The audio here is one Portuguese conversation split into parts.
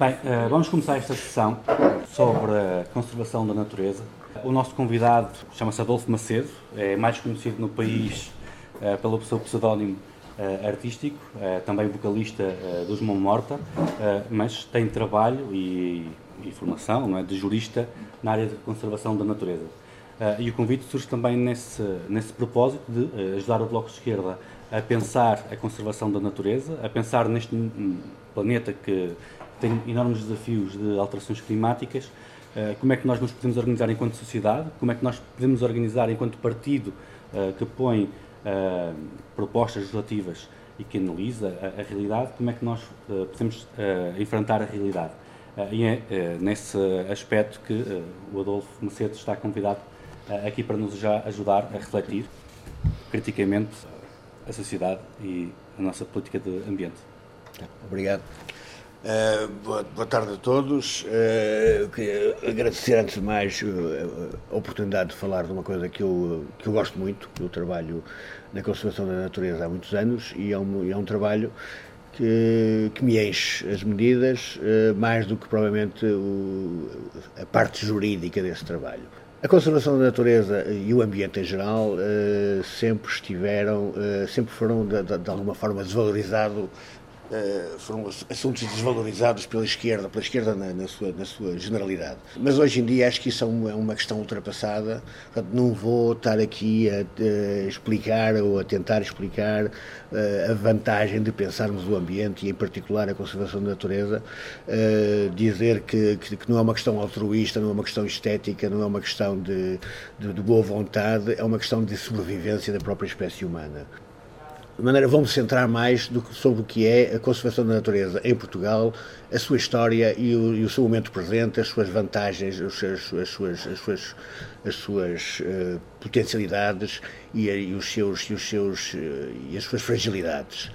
Bem, eh, vamos começar esta sessão sobre a conservação da natureza. O nosso convidado chama-se Adolfo Macedo, é mais conhecido no país eh, pelo seu pseudónimo eh, artístico, também vocalista dos Mão Morta, mas tem trabalho e, formação não é, de jurista na área de conservação da natureza. E o convite surge também nesse, nesse propósito de ajudar o Bloco de Esquerda a pensar a conservação da natureza, a pensar neste planeta que tem enormes desafios de alterações climáticas. Eh, como é que nós nos podemos organizar enquanto sociedade? Como é que nós podemos organizar enquanto partido eh, que põe eh, propostas legislativas e que analisa a, realidade? Como é que nós podemos enfrentar a realidade? e é nesse aspecto que o Adolfo Macedo está convidado aqui para nos já ajudar a refletir criticamente a sociedade e a nossa política de ambiente. Obrigado. Uh, boa, tarde a todos. Uh, agradecer antes de mais uh, a oportunidade de falar de uma coisa que eu, que eu gosto muito. Eu trabalho na conservação da natureza há muitos anos e é um, é um trabalho que, que, me enche as medidas, mais do que provavelmente o, a parte jurídica desse trabalho. A conservação da natureza e o ambiente em geral sempre estiveram, sempre foram de, de, de alguma forma desvalorizados eh, foram assuntos desvalorizados pela esquerda, pela esquerda na, na, sua, na sua generalidade. Mas hoje em dia acho que isso é uma, é uma questão ultrapassada, portanto não vou estar aqui a, a explicar ou a tentar explicar uh, a vantagem de pensarmos o ambiente e em particular a conservação da natureza, uh, dizer que, que, que, não é uma questão altruísta, não é uma questão estética, não é uma questão de, de, de boa vontade, é uma questão de sobrevivência da própria espécie humana. De maneira, vamos centrar mais do, sobre o que é a conservação da natureza em Portugal, a sua história e o, e o seu momento presente, as suas vantagens, as, as, as suas, as suas, as suas uh, potencialidades e, e, os seus, e, os seus, uh, e as suas fragilidades.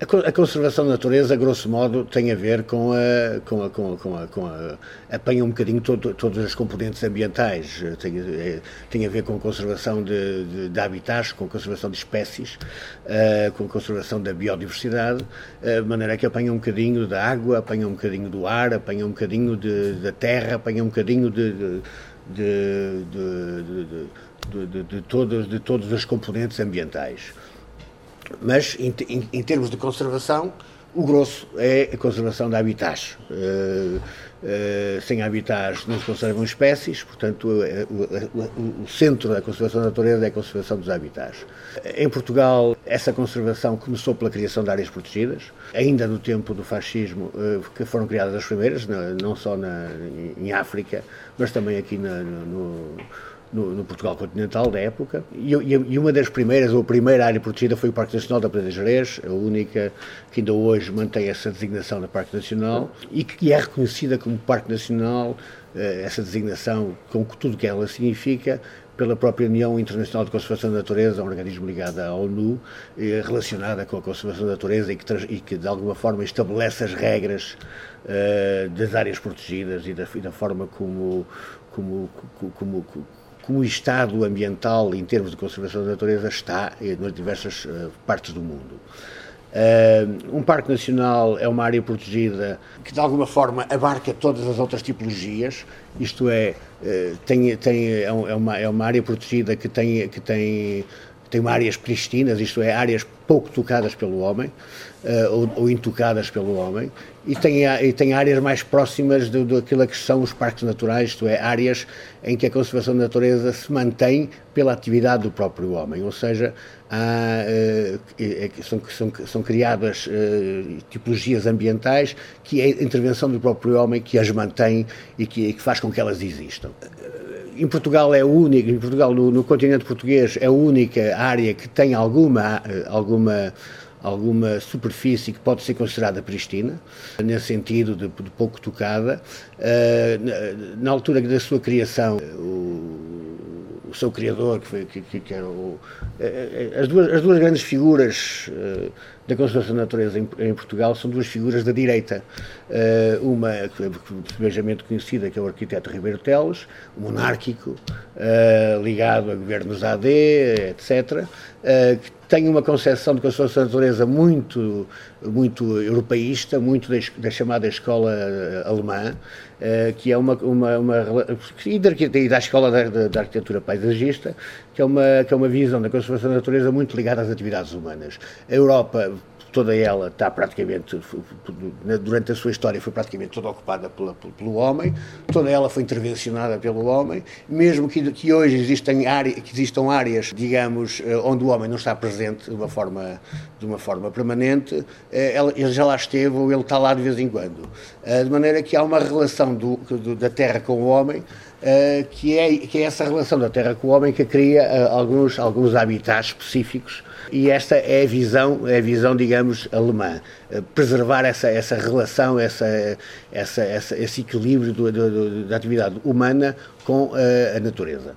A conservação da natureza, grosso modo, tem a ver com a. Com a, com a, com a, com a apanha um bocadinho todo, todas as componentes ambientais. Tem, é, tem a ver com a conservação de, de, de habitats, com a conservação de espécies, uh, com a conservação da biodiversidade, uh, de maneira que apanha um bocadinho da água, apanha um bocadinho do ar, apanha um bocadinho de, da terra, apanha um bocadinho de, de, de, de, de, de todas as componentes ambientais. Mas, em, em, em, termos de conservação, o grosso é a conservação de habitats. Uh, uh, sem habitats não se conservam espécies, portanto, uh, o, o, centro da conservação da natureza é a conservação dos habitats. Em Portugal, essa conservação começou pela criação de áreas protegidas, ainda no tempo do fascismo, que foram criadas as primeiras, não só na, em África, mas também aqui na, no no, no, Portugal continental da época. E, e, uma das primeiras, ou a primeira área protegida foi o Parque Nacional da Praia de Jerez, a única que ainda hoje mantém essa designação de Parque Nacional e que é reconhecida como Parque Nacional, eh, essa designação, com tudo que ela significa, pela própria União Internacional de Conservação da Natureza, um organismo ligado à ONU, eh, relacionada com a conservação da natureza e que, e que de alguma forma estabelece as regras uh, das áreas protegidas e da, e da forma como, como, como, como como o estado ambiental em termos de conservação da natureza está nas diversas uh, partes do mundo. Uh, um parque nacional é uma área protegida que de alguma forma abarca todas as outras tipologias, isto é, tem, tem, é, é, uma, é uma área protegida que tem, que tem, tem áreas pristinas, isto é, áreas pouco tocadas pelo homem, ou, ou, intocadas pelo homem, e tem, e tem áreas mais próximas do, daquilo que são os parques naturais, isto é, áreas em que a conservação da natureza se mantém pela atividade do próprio homem, ou seja, há, uh, são, são, são criadas uh, tipologias ambientais que é a intervenção do próprio homem que as mantém e que, que faz com que elas existam. Em Portugal é única, em Portugal no, no, continente português é a única área que tem alguma alguma alguma superfície que pode ser considerada pristina, nesse sentido de, de pouco tocada. Uh, na, na, altura da sua criação, o, o seu criador, que, foi, que, que era o, eh, as, duas, as duas grandes figuras uh, da conservação da natureza em, em, Portugal são duas figuras da direita. Uh, uma, simplesmente conhecida, que é o arquiteto Ribeiro Teles, monárquico, ligado a governos AD, etc., que tem uma concepção de conservação da natureza muito, muito europeísta, muito da, da chamada escola alemã, uh, que é uma, uma, uma e, da, e da escola da, da, arquitetura paisagista, que é, uma, que é uma visão da conservação da natureza muito ligada às atividades humanas. A Europa toda ela está praticamente, durante a sua história, foi praticamente toda ocupada pela, pelo homem, toda ela foi intervencionada pelo homem, mesmo que, que hoje áreas, que existam áreas, digamos, eh, onde o homem não está presente de uma forma, de uma forma permanente, eh, ele já lá esteve ou ele está lá de vez em quando. Eh, de maneira que há uma relação do, do, da Terra com o homem que, é, que é essa relação da Terra com o homem que cria alguns, alguns habitats específicos e esta é a visão, é a visão digamos, alemã. Eh, preservar essa, essa relação, essa, essa, essa esse equilíbrio do, do, da atividade humana com a, eh, a natureza.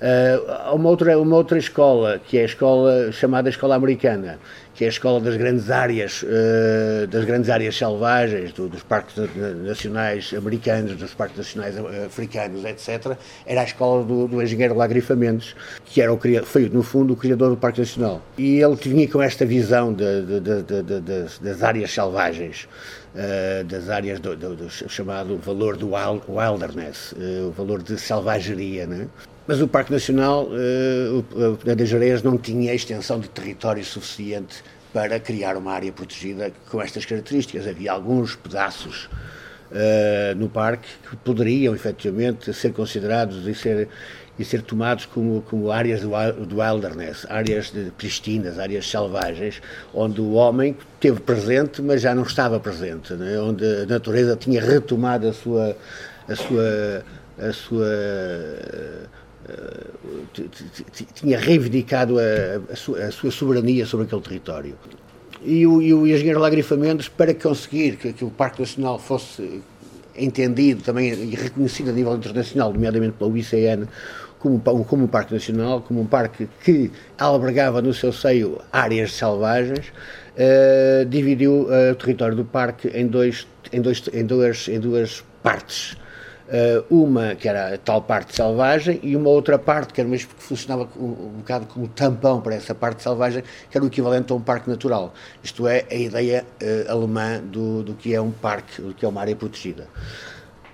Uh, uma outra, uma outra escola, que é a escola chamada Escola Americana, que é a escola das grandes áreas, uh, das grandes áreas selvagens, do, dos parques nacionais americanos, dos parques nacionais africanos, etc. Era a escola do, do engenheiro Lagrifa Mendes, que era o, foi, no fundo, o criador do Parque Nacional. E ele tinha com esta visão de, de, de, das áreas selvagens, uh, das áreas do, do, do, chamado valor do wilderness, o valor de selvageria, né? Mas o Parque Nacional, uh, o Peneda das Areias, não tinha extensão de território suficiente para criar uma área protegida com estas características. Havia alguns pedaços uh, no parque que poderiam efetivamente ser considerados e ser, e ser tomados como, como áreas do, do wilderness, áreas de, pristinas, áreas selvagens, onde o homem esteve presente, mas já não estava presente, né? onde a natureza tinha retomado a sua. A sua a sua tinha reivindicado a, a, sua, a, sua, soberania sobre aquele território. E o, e o engenheiro Lagrifa Mendes, para conseguir que, que, o Parque Nacional fosse entendido também e reconhecido a nível internacional, nomeadamente pela UICN, como, como um parque nacional, como um parque que albergava no seu seio áreas selvagens, uh, dividiu uh, o território do parque em, dois, em, dois, em, duas, em duas partes uma que era a tal parte selvagem e uma outra parte que era mesmo que funcionava um, um bocado como tampão para essa parte selvagem, que era o equivalente a um parque natural. Isto é, a ideia uh, alemã do, do que é um parque, do que é uma área protegida.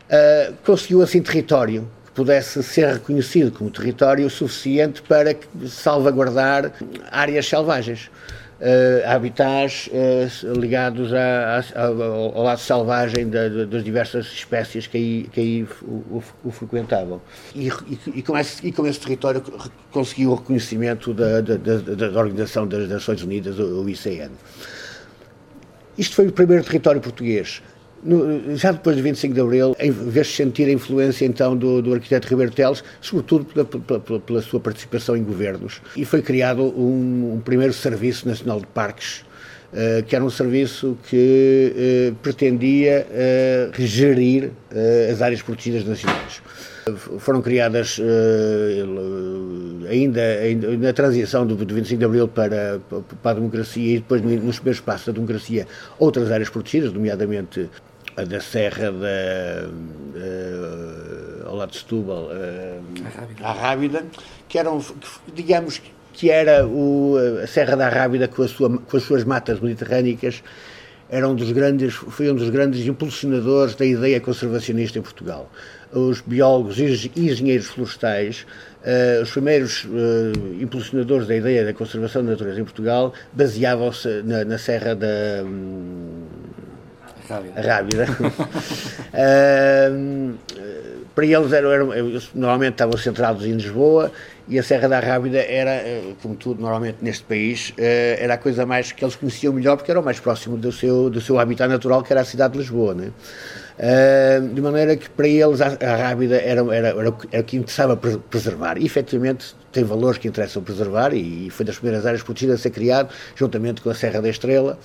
Uh, conseguiu assim território que pudesse ser reconhecido como território suficiente para salvaguardar áreas selvagens uh, habitats uh, ligados a, a, ao lado selvagem da, das diversas espécies que aí, que aí o, o, o frequentavam. E, e, e, com esse, e com esse território conseguiu o reconhecimento da, da Organização das Nações Unidas, o ICN. Isto foi o primeiro território português no, já depois de 25 de Abril, vê-se sentir a influência então do, do arquiteto Ribeiro Teles, sobretudo pela, pela, pela, sua participação em governos. E foi criado um, um primeiro Serviço Nacional de Parques, uh, que era um serviço que uh, pretendia uh, gerir as áreas protegidas nacionais. Foram criadas ainda, ainda na transição do, do 25 de Abril para, para a democracia e depois nos primeiros passos da democracia outras áreas protegidas, nomeadamente a da Serra da, uh, ao lado de Setúbal, uh, Rábida, que eram, digamos, que era o, a Serra da Rábida com, sua, com as suas matas mediterrânicas, era um dos grandes, foi um dos grandes impulsionadores da ideia conservacionista em Portugal. Os biólogos e engenheiros florestais, uh, os primeiros uh, impulsionadores da ideia da conservação da natureza em Portugal, baseavam-se na, na Serra da. Rábida. Rábida. uh, para eles, eram, normalmente estavam centrados em Lisboa e a Serra da Rábida era, eh, como tudo normalmente neste país, eh, era a coisa mais que eles conheciam melhor porque era o mais próximo do seu, do seu habitat natural, que era a cidade de Lisboa. Né? Uh, de maneira que para eles a, a Rábida era, era, era, era o que interessava preservar. E efetivamente tem valores que interessam preservar e, e foi das primeiras áreas protegidas a ser criado, juntamente com a Serra da Estrela.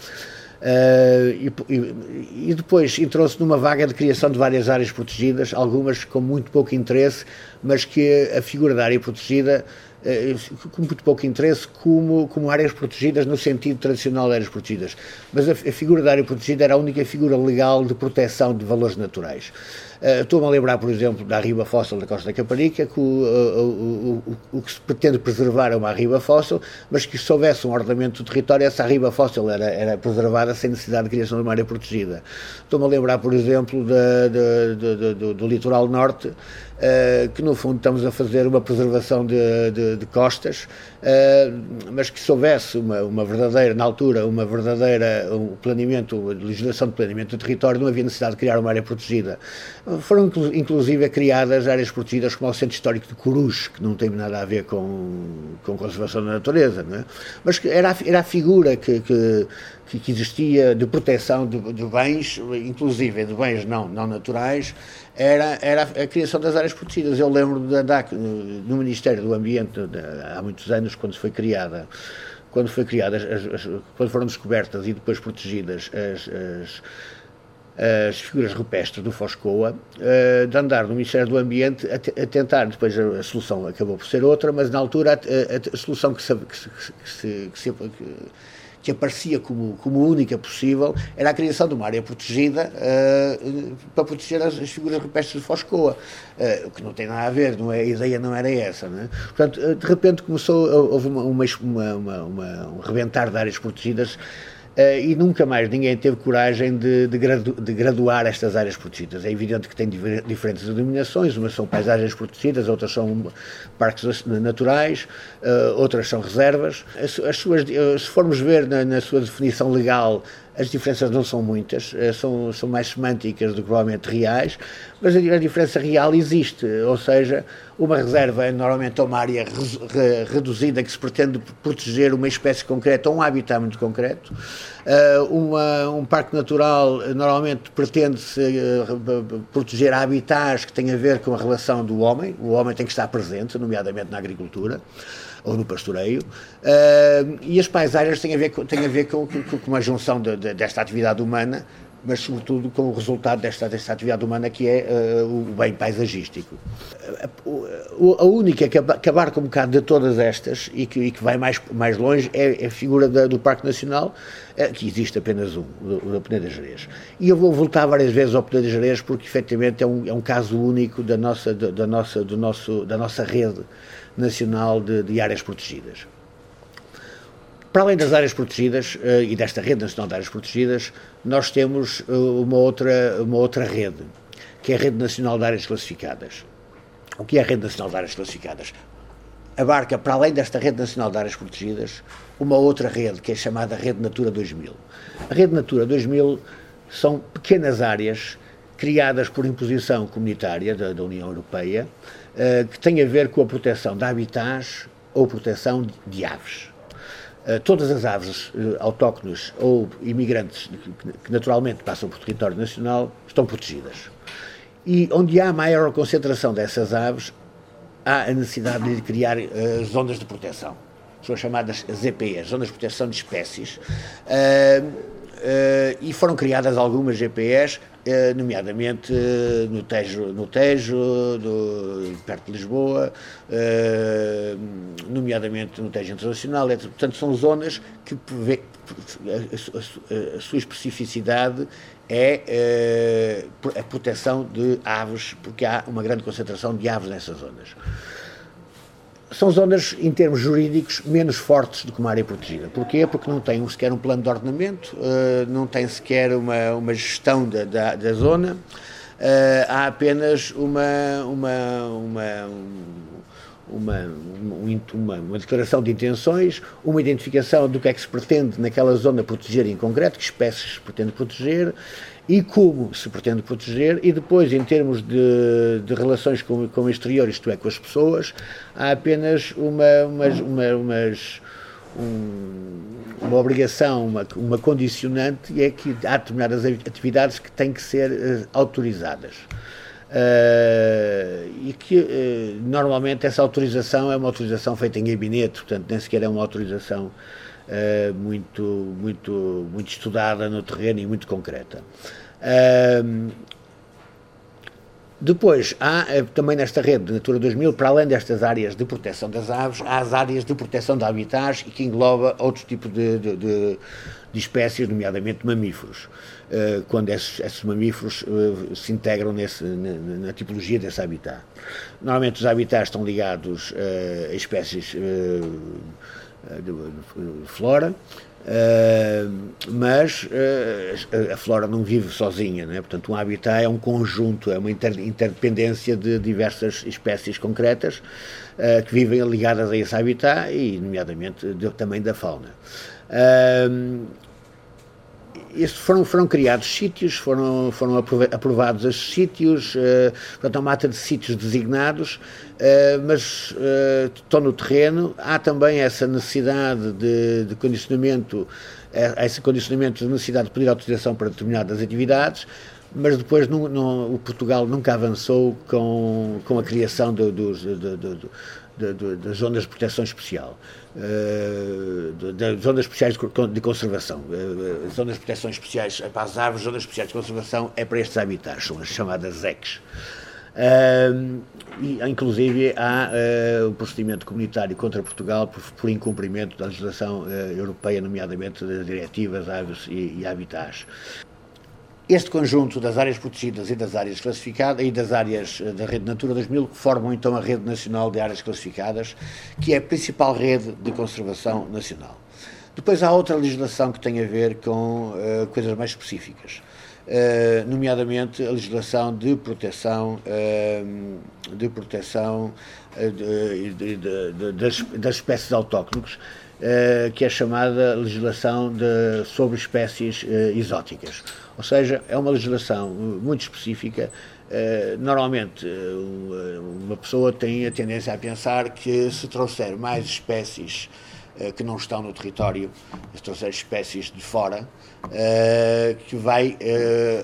Uh, e, e, depois entrou-se numa vaga de criação de várias áreas protegidas, algumas com muito pouco interesse, mas que a figura da área protegida, uh, com muito pouco interesse, como, como áreas protegidas no sentido tradicional de áreas protegidas. Mas a, a, figura da área protegida era a única figura legal de proteção de valores naturais. Uh, Estou-me a lembrar, por exemplo, da arriba fóssil da Costa da Caparica, que o, o, o, o, que se pretende preservar é uma arriba fóssil, mas que se houvesse um ordenamento do território, essa arriba fóssil era, era preservada sem necessidade de criação de uma área protegida. Estou-me a lembrar, por exemplo, de, de, de, do, do litoral norte, Uh, que no fundo estamos a fazer uma preservação de, de, de costas, uh, mas que se houvesse uma, uma, verdadeira, na altura, uma verdadeira um planeamento, legislação de planeamento do território, não havia necessidade de criar uma área protegida. Foram inclusive criadas áreas protegidas como o Centro Histórico de Corus, que não tem nada a ver com, com conservação da natureza, não é? mas era, era a figura que, que que, existia de proteção de, de, bens, inclusive de bens não, não naturais, era, era a criação das áreas protegidas. Eu lembro de andar no Ministério do Ambiente há muitos anos, quando foi criada quando foi criada, as, as, quando foram descobertas e depois protegidas as, as, as figuras rupestres do Foscoa, uh, de andar no Ministério do Ambiente a, a, tentar, depois a, a, solução acabou por ser outra, mas na altura a, a solução que se, que se, que se, que se que aparecia como, como única possível era a criação de uma área protegida uh, para proteger as, as, figuras rupestres de Foscoa, uh, que não tem nada a ver, não é, a ideia não era essa. Não é? Portanto, uh, de repente começou, houve uma, uma, uma, uma, um rebentar de áreas protegidas e nunca mais ninguém teve coragem de, de, gradu, de, graduar estas áreas protegidas. É evidente que tem diferentes denominações, umas são paisagens protegidas, outras são parques naturais, uh, outras são reservas. As, as suas, uh, se formos ver na, na, sua definição legal, as diferenças não são muitas, são, são mais semânticas do que provavelmente reais, mas a, diferença real existe, ou seja, uma reserva é normalmente uma área re, reduzida que se pretende proteger uma espécie concreta ou um habitat muito concreto. Uh, uma, um parque natural normalmente pretende-se proteger habitats que têm a ver com a relação do homem. O homem tem que estar presente, nomeadamente na agricultura ou no pastoreio. Uh, e as paisagens têm a ver, têm a ver com, com, com uma junção de, de, desta atividade humana mas sobretudo com o resultado desta, desta atividade humana que é uh, o bem paisagístico. A, a única que, que abarca um bocado de todas estas e que, e que vai mais, mais longe é, é a figura da, do Parque Nacional, uh, que existe apenas um, o da Peneda Jerez. E eu vou voltar várias vezes ao Peneda Jerez porque efetivamente é um, é um caso único da nossa, da, da nossa, do nosso, da nossa rede nacional de, de áreas protegidas. Para além das áreas protegidas uh, e desta rede nacional de áreas protegidas, nós temos uh, uma, outra, uma outra rede, que é a Rede Nacional de Áreas Classificadas. O que é a Rede Nacional de Áreas Classificadas? Abarca, para além desta Rede Nacional de Áreas Protegidas, uma outra rede, que é chamada Rede Natura 2000. A Rede Natura 2000 são pequenas áreas criadas por imposição comunitária da, da União Europeia, uh, que têm a ver com a proteção de habitats ou proteção de aves. Eh, todas as aves uh, autóctones ou imigrantes que, naturalmente passam por território nacional estão protegidas. E onde há maior concentração dessas aves, há a necessidade de criar uh, zonas de proteção. São chamadas ZPEs, Zonas de Proteção de Espécies. e foram criadas algumas GPEs eh, nomeadamente eh, no Tejo, no Tejo do, perto de Lisboa, eh, nomeadamente no Tejo Internacional. Portanto, são zonas que a, a sua especificidade é a proteção de aves, porque há uma grande concentração de aves nessas zonas são zonas, em termos jurídicos, menos fortes do que uma área protegida. Porquê? Porque não tem sequer um plano de ordenamento, uh, não tem sequer uma, uma gestão da, da, da zona, uh, há apenas uma, uma, uma, uma, uma, uma, declaração de intenções, uma identificação do que é que se pretende naquela zona proteger em concreto, que espécies se pretende proteger, e como se pretende proteger, e depois, em termos de, de relações com, com o exterior, isto é, com as pessoas, há apenas uma, umas, uma, umas, um, uma obrigação, uma, uma condicionante, e é que há determinadas atividades que têm que ser uh, autorizadas. Uh, e que uh, normalmente essa autorização é uma autorização feita em gabinete, portanto nem sequer é uma autorização uh, muito, muito, muito estudada no terreno e muito concreta. Depois, há eh, também nesta rede de Natura 2000, para além destas áreas de proteção das aves, há as áreas de proteção de habitats e que engloba outros tipos de, de, de, de espécies, nomeadamente mamíferos, uh, quando esses, esses mamíferos uh, se integram nesse, na, na, tipologia desse habitat. Normalmente os habitats estão ligados uh, a espécies flora, Uh, mas uh, a flora não vive sozinha, né? portanto, um habitat é um conjunto, é uma inter interdependência de diversas espécies concretas que vivem ligadas a esse habitat e, nomeadamente, de, também da fauna. Isso foram, foram criados sítios, foram, foram aprovados esses sítios, uh, portanto, uma mata de sítios designados, uh, mas uh, estão no terreno. Há também essa necessidade de, de condicionamento, esse condicionamento de necessidade de pedir autorização para determinadas atividades, mas depois não, não, o Portugal nunca avançou com, com a criação do, do, do, das zonas de proteção especial, uh, das zonas especiais de conservação. Uh, zonas de proteção especiais para as árvores, zonas especiais de conservação é para estes habitats, são as chamadas ZECs. Uh, e, inclusive há uh, procedimento comunitário contra Portugal por, por incumprimento da legislação uh, europeia, nomeadamente das diretivas aves e, e habitats. Este conjunto das áreas protegidas e das áreas classificadas e das áreas eh, da rede Natura 2000 formam então a rede nacional de áreas classificadas, que é a principal rede de conservação nacional. Depois há outra legislação que tem a ver com uh, coisas mais específicas, uh, nomeadamente a legislação de proteção uh, de proteção de, de, das, das espécies autóctones, que é chamada legislação sobre espécies exóticas. Ou seja, é uma legislação muito específica. Uh, normalmente, uh, uma pessoa tem a tendência a pensar que se trouxer mais espécies que não estão no território, se trouxer espécies de fora, que vai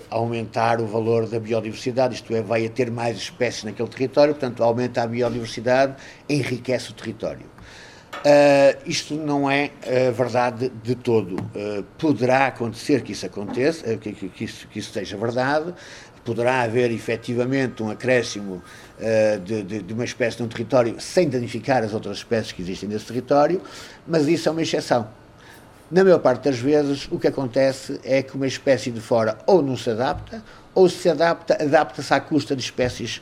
aumentar o valor da biodiversidade, isto é, vai ter mais espécies naquele território, portanto, aumenta a biodiversidade, enriquece o território. Uh, isto não é uh, verdade de todo. Uh, poderá acontecer que isso aconteça, que, que, isso, que isso seja verdade, poderá haver efetivamente um acréscimo de, de, de, uma espécie num território sem danificar as outras espécies que existem nesse território, mas isso é uma exceção. Na maior parte das vezes, o que acontece é que uma espécie de fora ou não se adapta, ou se adapta, adapta-se à custa de espécies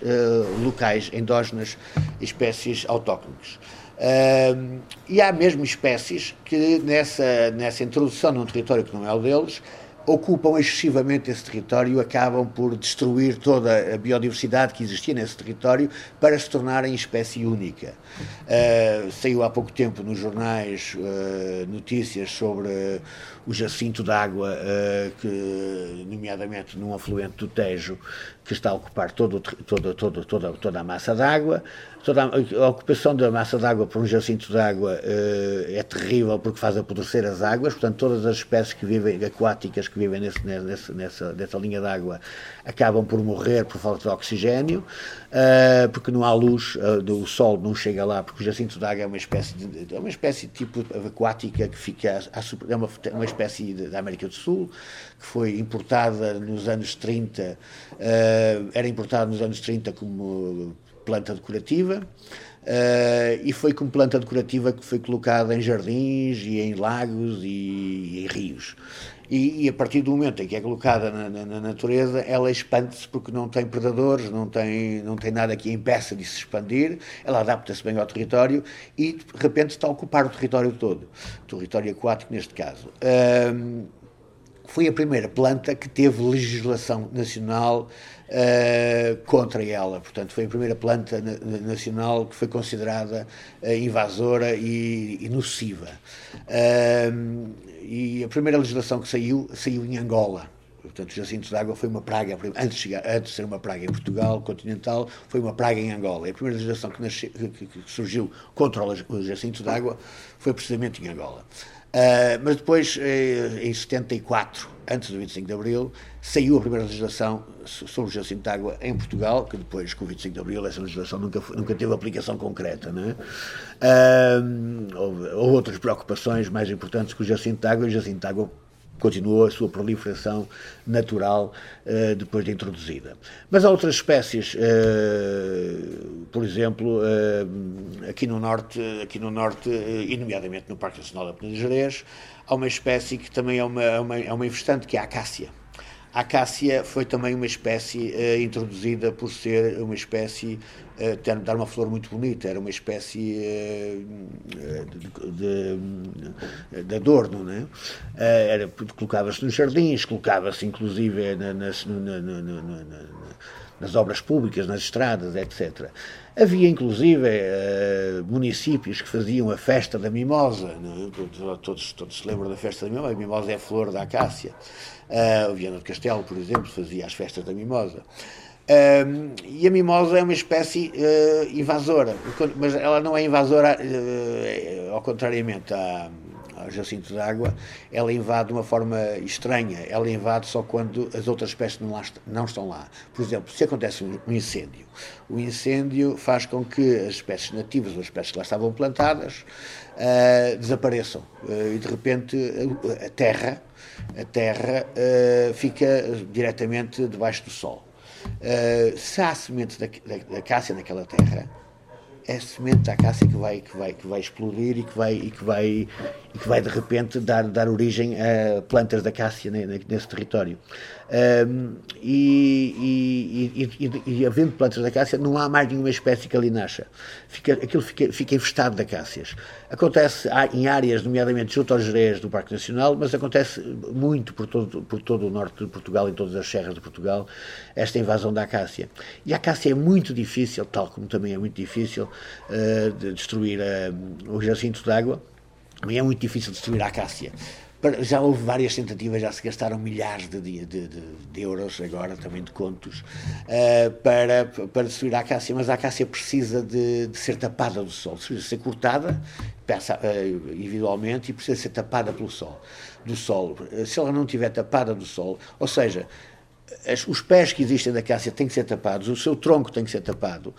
locais, endógenas, espécies autóctones. Uh, e há mesmo espécies que nessa, nessa introdução num território que não é o deles, ocupam excessivamente esse território acabam por destruir toda a biodiversidade que existia nesse território para se tornarem espécie única. Uh, saiu há pouco tempo nos jornais uh, notícias sobre o jacinto d'água, que, nomeadamente num afluente do Tejo, que está a ocupar todo, todo, todo, toda, toda a massa d'água. Toda a, ocupação da massa d'água por um jacinto d'água uh, é terrível porque faz apodrecer as águas, portanto, todas as espécies que vivem, aquáticas que vivem nesse, nesse, nessa, nessa linha d'água acabam por morrer por falta de oxigênio, uh, porque não há luz, uh, do sol não chega lá, porque o jacinto d'água é uma espécie de, é uma espécie de tipo aquática que fica, é uma, uma espécie da América do Sul, que foi importada nos anos 30, era importada nos anos 30 como planta decorativa. Uh, e foi como planta decorativa que foi colocada em jardins e em lagos e, e em rios. E, e, a partir do momento em que é colocada na, na, na natureza, ela expande-se porque não tem predadores, não tem, não tem nada que impeça de se expandir, ela adapta-se bem ao território e de repente está a ocupar o território todo, território aquático neste caso. Uh, foi a primeira planta que teve legislação nacional uh, contra ela. Portanto, foi a primeira planta na, nacional que foi considerada uh, invasora e, e nociva. Uh, e a primeira legislação que saiu, saiu em Angola. Portanto, o jacinto de água foi uma praga, antes de, chegar, antes de ser uma praga em Portugal continental, foi uma praga em Angola. E a primeira legislação que, nasce, que, que surgiu contra o jacinto de água foi precisamente em Angola. Uh, mas depois, eh, em 74, antes do 25 de Abril, saiu a primeira legislação sobre o jacinto de água em Portugal, que depois, com o 25 de Abril, essa legislação nunca, nunca teve aplicação concreta. Né? Uh, houve, houve outras preocupações mais importantes que o jacinto de água, e o jacinto de água continuou a sua proliferação natural uh, depois de introduzida. Mas há outras espécies, uh, por exemplo, uh, aqui no norte, aqui no norte e nomeadamente no Parque Nacional da Penha de Jerez, há uma espécie que também é uma, é uma, é uma investante, que é a acácia. A acácia foi também uma espécie uh, introduzida por ser uma espécie, uh, dar uma flor muito bonita, era uma espécie uh, de, de, de, adorno, né? era colocava-se nos jardins, colocava-se inclusive na, nas, na, na, na, nas obras públicas, nas estradas, etc. Havia inclusive municípios que faziam a festa da mimosa, né? todos, todos, todos se lembram da festa da mimosa, a mimosa é a flor da acácia. Uh, o Viana do Castelo, por exemplo, fazia as festas da mimosa. E a mimosa é uma espécie uh, invasora, mas ela não é invasora, uh, ao contrariamente à, ao jacinto d'água, ela invade de uma forma estranha, ela invade só quando as outras espécies não, lá, não estão lá. Por exemplo, se acontece um incêndio, o incêndio faz com que as espécies nativas, as espécies que lá estavam plantadas, desapareçam e de repente a terra a terra uh, fica diretamente debaixo do sol. Uh, se há semente da, da, da cássia naquela terra, é semente da cássia que vai, que vai, que vai explodir e que vai, e que vai, e que vai de repente dar, dar origem a plantas da cássia nesse território. Um, e, e, e, e, havendo plantas da cássia, não há mais nenhuma espécie que ali nasça. Fica, aquilo fica, fica infestado de acácias. Acontece em áreas, nomeadamente junto aos Jerez do Parque Nacional, mas acontece muito por todo, por todo o norte de Portugal, em todas as serras de Portugal, esta invasão da acácia. E a acácia é muito difícil, tal como também é muito difícil uh, de destruir uh, o jacinto d'água, também é muito difícil destruir a acácia já houve várias tentativas, já se gastaram milhares de, de, de, de euros, agora também de contos, uh, para, para destruir a acácia, mas a acácia precisa de, ser tapada do sol, precisa ser cortada peça, uh, individualmente e precisa ser tapada pelo sol, do sol. Uh, se ela não estiver tapada do sol, ou seja, os pés que existem da acácia têm que ser tapados, o seu tronco tem que ser tapado,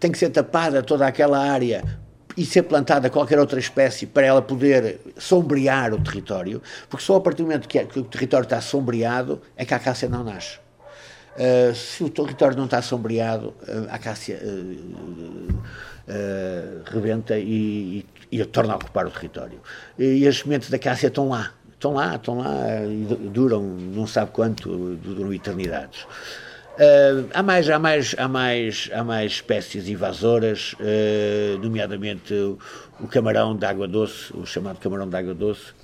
tem que ser tapada toda aquela área e ser plantada qualquer outra espécie para ela poder sombrear o território, porque só a partir do momento que, é, o território está sombreado é que a acácia não nasce. Uh, se o território não está sombreado, uh, a acácia uh, rebenta e, e, e, torna a ocupar o território. E as sementes da acácia estão lá, estão lá, estão lá e duram não sabe quanto, duram eternidades. Uh, há, mais, há, mais, há, mais, há mais espécies invasoras, uh, nomeadamente o, o, camarão de água doce, o chamado camarão de água doce,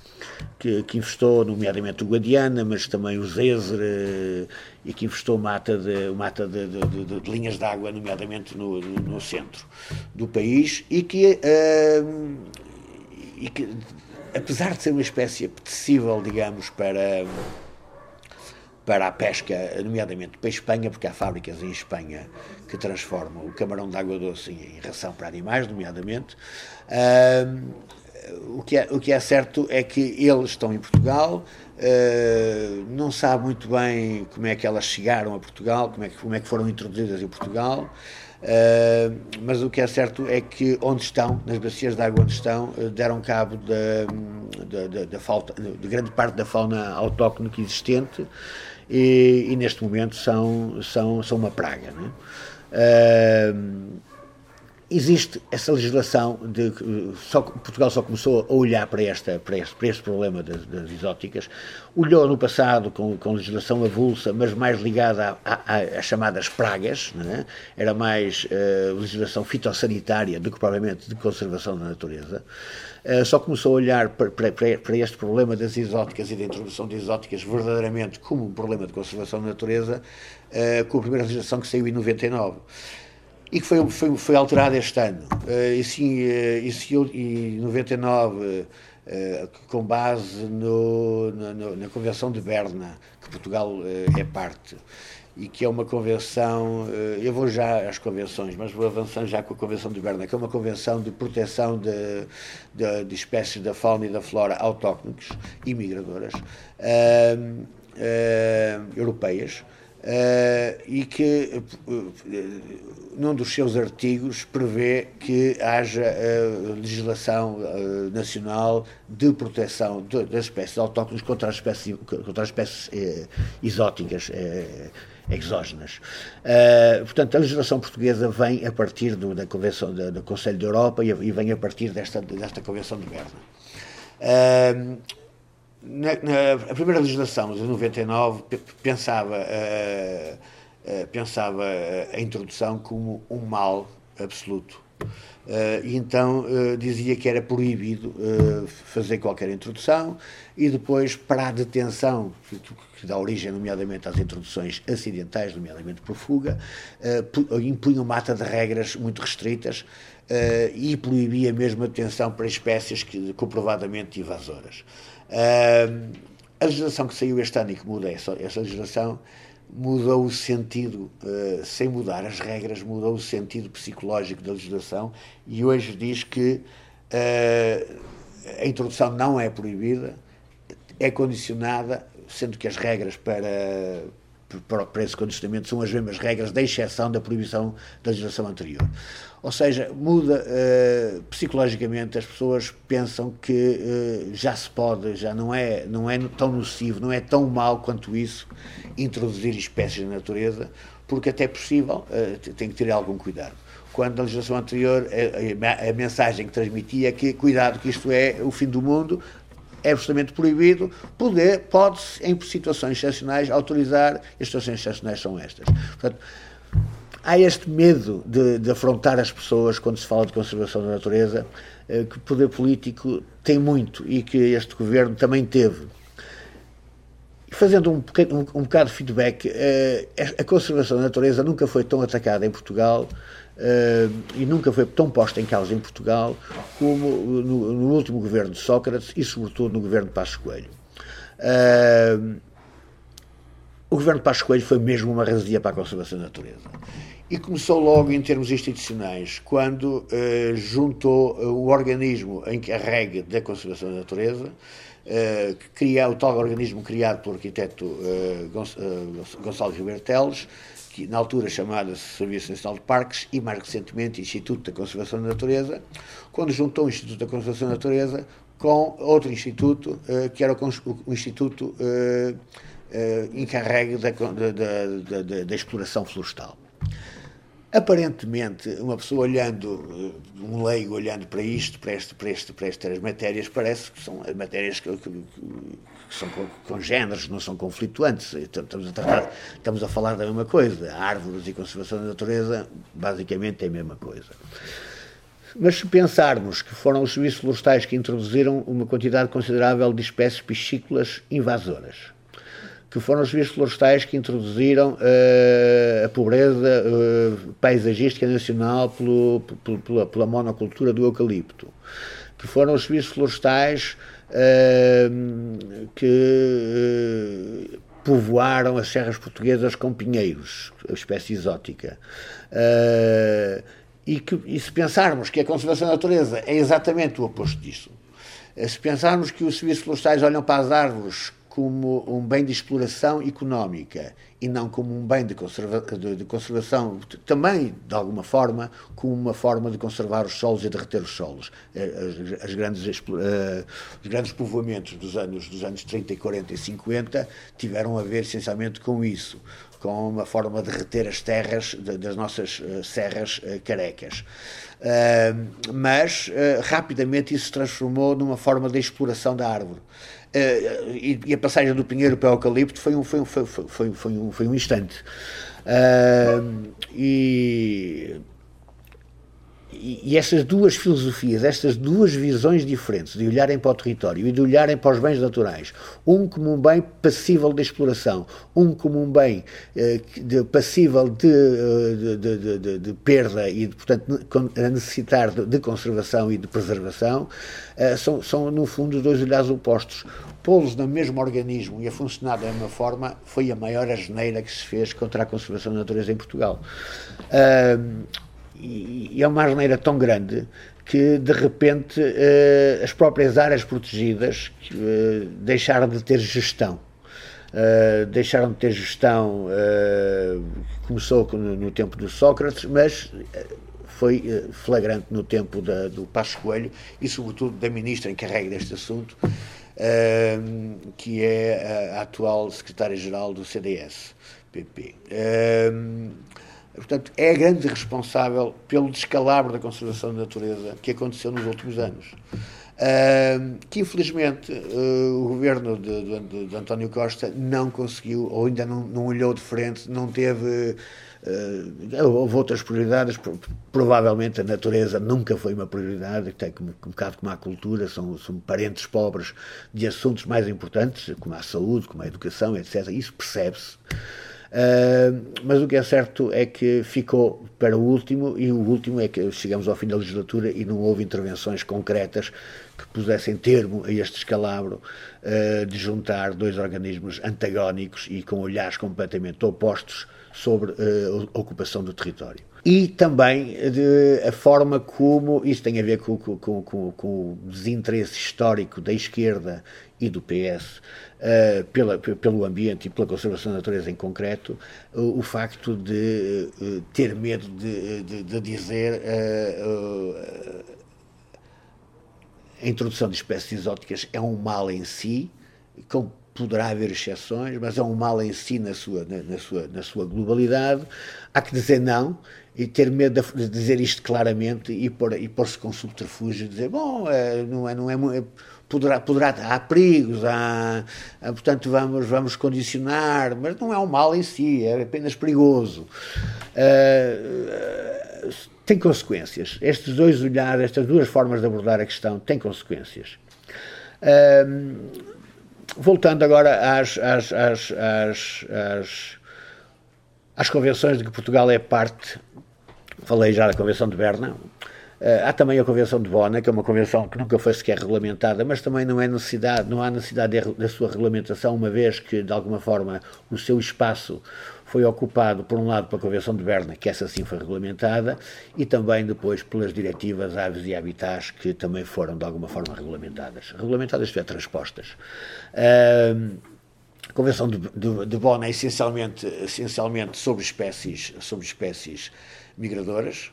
que, que infestou nomeadamente o Guadiana, mas também o Zezer, uh, e que infestou mata de, mata de, de, de, de linhas de água, nomeadamente no, no, no, centro do país, e que, e que, apesar de ser uma espécie apetecível, digamos, para para a pesca, nomeadamente para a Espanha, porque há fábricas em Espanha que transformam o camarão de água doce em, ração para animais, nomeadamente. Uh, o, que é, o que é certo é que eles estão em Portugal, uh, não sabe muito bem como é que elas chegaram a Portugal, como é que, como é que foram introduzidas em Portugal. Uh, mas o que é certo é que onde estão, nas bacias de água onde estão, deram cabo da, de grande parte da fauna autóctone existente e, e, neste momento são, são, são uma praga. Uh, existe essa legislação de só, Portugal só começou a olhar para, esta, para, este, para este problema das, das exóticas, olhou no passado com, com legislação avulsa, mas mais ligada às chamadas pragas, é? era mais uh, legislação fitossanitária do que propriamente de conservação da natureza. Uh, só começou a olhar para, para, para, este problema das exóticas e da introdução de exóticas verdadeiramente como um problema de conservação da natureza uh, com a primeira legislação que saiu em 99 e que foi, foi, foi alterado este ano. Uh, e sim, uh, em 99, uh, com base no, no, na Convenção de Berna, que Portugal é parte, e que é uma convenção, eu vou já às convenções, mas vou avançando já com a Convenção de Berna, que é uma convenção de proteção de, de, de espécies da fauna e da flora autóctones e migradoras europeias, Uh, e que uh, num dos seus artigos prevê que haja uh, legislação nacional de proteção das espécies autóctones contra as espécies, contra as espécies exóticas, exógenas. portanto, a legislação portuguesa vem a partir do, da Convenção da, do Conselho da Europa e, e, vem a partir desta, desta Convenção de Berna. Na, na, primeira legislação de 99 pensava, uh, uh, pensava a introdução como um mal absoluto. Uh, e então dizia que era proibido fazer qualquer introdução e depois, para a detenção, que, dá origem, nomeadamente, às introduções acidentais, nomeadamente por fuga, impunha uma mata de regras muito restritas e proibia mesmo a detenção para espécies que, comprovadamente invasoras. Uh, a legislação que saiu este ano e que muda essa, essa legislação mudou o sentido, uh, sem mudar as regras, mudou o sentido psicológico da legislação e hoje diz que uh, a introdução não é proibida, é condicionada, sendo que as regras para, para, para esse condicionamento são as mesmas regras, da exceção da proibição da legislação anterior. Ou seja, muda uh, psicologicamente, as pessoas pensam que uh, já se pode, já não é, não é tão nocivo, não é tão mal quanto isso introduzir espécies na natureza, porque até é possível, uh, tem que ter algum cuidado. Quando na legislação anterior a, a, a mensagem que transmitia é que cuidado que isto é o fim do mundo, é absolutamente proibido, poder, pode-se, em situações excepcionais, autorizar, e as situações excepcionais são estas. Portanto, há este medo de, de, afrontar as pessoas quando se fala de conservação da natureza, eh, que o poder político tem muito e que este governo também teve. Fazendo um, um, um bocado de feedback, eh, a conservação da natureza nunca foi tão atacada em Portugal eh, e nunca foi tão posta em causa em Portugal como no, no último governo de Sócrates e, sobretudo, no governo de Passos Coelho. O governo de Passos Coelho foi mesmo uma razia para a conservação da natureza. E começou logo em termos institucionais, quando uh, juntou uh, o organismo encarregue da conservação da natureza, uh, que cria, o tal organismo criado pelo arquiteto Gonçalo Ribeiro Teles, que na altura chamava-se Serviço Nacional de Parques, e mais recentemente Instituto da Conservação da Natureza, quando juntou o Instituto da Conservação da Natureza com outro instituto, que era o, o Instituto encarregue da, da, da, da exploração florestal. Aparentemente, uma pessoa olhando, um leigo olhando para isto, para, este, para, este, para estas matérias, parece que são matérias que, que, que são congêneres, não são conflituantes. Estamos a, tratar, estamos a falar da mesma coisa. Árvores e conservação da natureza, basicamente, é a mesma coisa. Mas se pensarmos que foram os serviços florestais que introduziram uma quantidade considerável de espécies piscícolas invasoras, que foram os serviços florestais que introduziram uh, a pobreza uh, paisagística nacional pelo, pela, pela, monocultura do eucalipto, que foram os serviços florestais uh, que povoaram as serras portuguesas com pinheiros, espécie exótica. E, que, e se pensarmos que a conservação da natureza é exatamente o oposto disso, se pensarmos que os serviços florestais olham para as árvores como um bem de exploração económica e não como um bem de, conserva de, de, conservação, também, de alguma forma, como uma forma de conservar os solos e de reter os solos. Eh, as, as grandes, uh, os grandes povoamentos dos anos, dos anos 30, 40 e 50 tiveram a ver essencialmente com isso, com uma forma de reter as terras das nossas uh, serras carecas. mas, rapidamente, isso se transformou numa forma de exploração da árvore. Uh, e, a passagem do Pinheiro para o Eucalipto foi um, foi, foi, foi, foi, um, foi um instante. Uh, e e, essas duas filosofias, estas duas visões diferentes de olharem para o território e de olharem para os bens naturais, um como um bem passível de exploração, um como um bem eh, de, passível eh, de, de, de, perda e, portanto, a necessitar de, conservação e de preservação, eh, são, são, no fundo, dois olhares opostos. Pô-los no mesmo organismo e a funcionar da mesma forma foi a maior asneira que se fez contra a conservação da natureza em Portugal. Uh, e, é uma asneira tão grande que de repente uh, as próprias áreas protegidas uh, deixaram de ter gestão. uh, deixaram de ter gestão, começou no, no, tempo de Sócrates, mas foi flagrante no tempo da, do Passo Coelho e, sobretudo, da ministra encarregue deste assunto, que é a, a atual secretária-geral do CDS, PP. Portanto, é a grande responsável pelo descalabro da conservação da natureza que aconteceu nos últimos anos. Uh, que infelizmente uh, o governo de, de, de, António Costa não conseguiu, ou ainda não, não olhou de frente, não teve. Uh, houve outras prioridades, provavelmente a natureza nunca foi uma prioridade, até um bocado como a cultura, são, são parentes pobres de assuntos mais importantes, como a saúde, como a educação, etc. Isso percebe-se. Uh, mas o que é certo é que ficou para o último, e o último é que chegamos ao fim da legislatura e não houve intervenções concretas que pusessem termo a este escalabro uh, de juntar dois organismos antagónicos e com olhares completamente opostos sobre uh, a ocupação do território. E também de, a forma como isso tem a ver com, com, com, com o desinteresse histórico da esquerda e do PS uh, pela, pelo ambiente e pela conservação da natureza em concreto, uh, o facto de uh, ter medo de, de, de dizer a introdução de espécies exóticas é um mal em si, com, poderá haver exceções, mas é um mal em si na sua, na, na sua, na sua globalidade. Há que dizer não e ter medo de dizer isto claramente e pôr-se e pôr com subterfúgio e dizer, bom, é, não é, não é, poderá, poderá, há perigos, há, há, portanto vamos, vamos condicionar, mas não é um mal em si, é apenas perigoso. Uh, tem consequências. Estes dois olhares, estas duas formas de abordar a questão têm consequências. Uh, voltando agora às, às, às, às, às, convenções de que Portugal é parte, falei já da Convenção de Berna, Uh, há também a Convenção de Bona, que é uma convenção que nunca foi sequer regulamentada, mas também não, é necessidade, não há necessidade da sua regulamentação, uma vez que, de alguma forma, o seu espaço foi ocupado, por um lado, pela Convenção de Berna, que essa sim foi regulamentada, e também depois pelas diretivas Aves e Habitats, que também foram, de alguma forma, regulamentadas. Regulamentadas, isto é, transpostas. Uh, a Convenção de, de, de Bona é essencialmente, essencialmente sobre espécies, sobre espécies migradoras,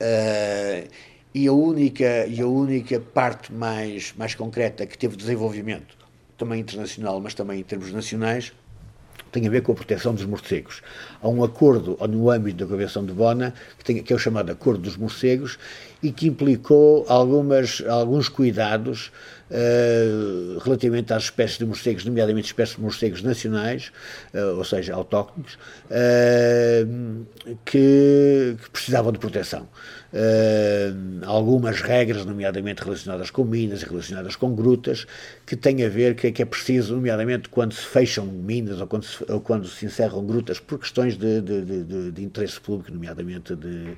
Uh, e a única e a única parte mais mais concreta que teve desenvolvimento também internacional mas também em termos nacionais tem a ver com a proteção dos morcegos. Há um acordo no âmbito da Convenção de Bona, que, tem, que é o chamado Acordo dos Morcegos, e que implicou algumas, alguns cuidados uh, relativamente às espécies de morcegos, nomeadamente espécies de morcegos nacionais, uh, ou seja, autóctones, uh, que, que, precisavam de proteção. algumas regras, nomeadamente relacionadas com minas e relacionadas com grutas, que têm a ver que, que é preciso, nomeadamente quando se fecham minas ou quando se, ou quando se encerram grutas por questões de, de, de, de interesse público, nomeadamente de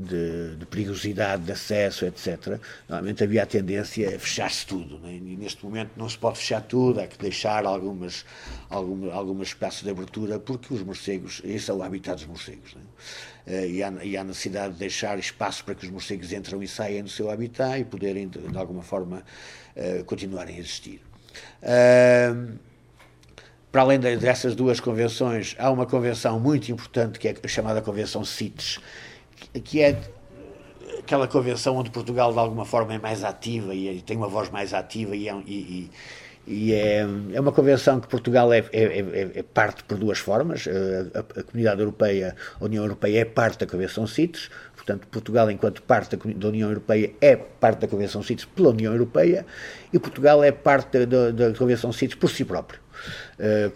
de, de, perigosidade de acesso, etc., normalmente havia a tendência a fechar-se tudo. Né? E neste momento não se pode fechar tudo, há que deixar algumas, algumas, algumas espaços de abertura, porque os morcegos, esse é o habitat dos morcegos. Né? E, há, e há necessidade de deixar espaço para que os morcegos entram e saiam do seu habitat e poderem, de, de alguma forma, uh, continuarem a existir. Para além dessas duas convenções, há uma convenção muito importante que é a chamada Convenção CITES, que é aquela convenção onde Portugal de alguma forma é mais ativa e tem uma voz mais ativa e, é, e, e é, é, uma convenção que Portugal é, é, é, é parte por duas formas. A, a, Comunidade Europeia, a União Europeia é parte da Convenção CITES, portanto Portugal enquanto parte da, União Europeia é parte da Convenção CITES pela União Europeia e Portugal é parte da, da, Convenção CITES por si próprio,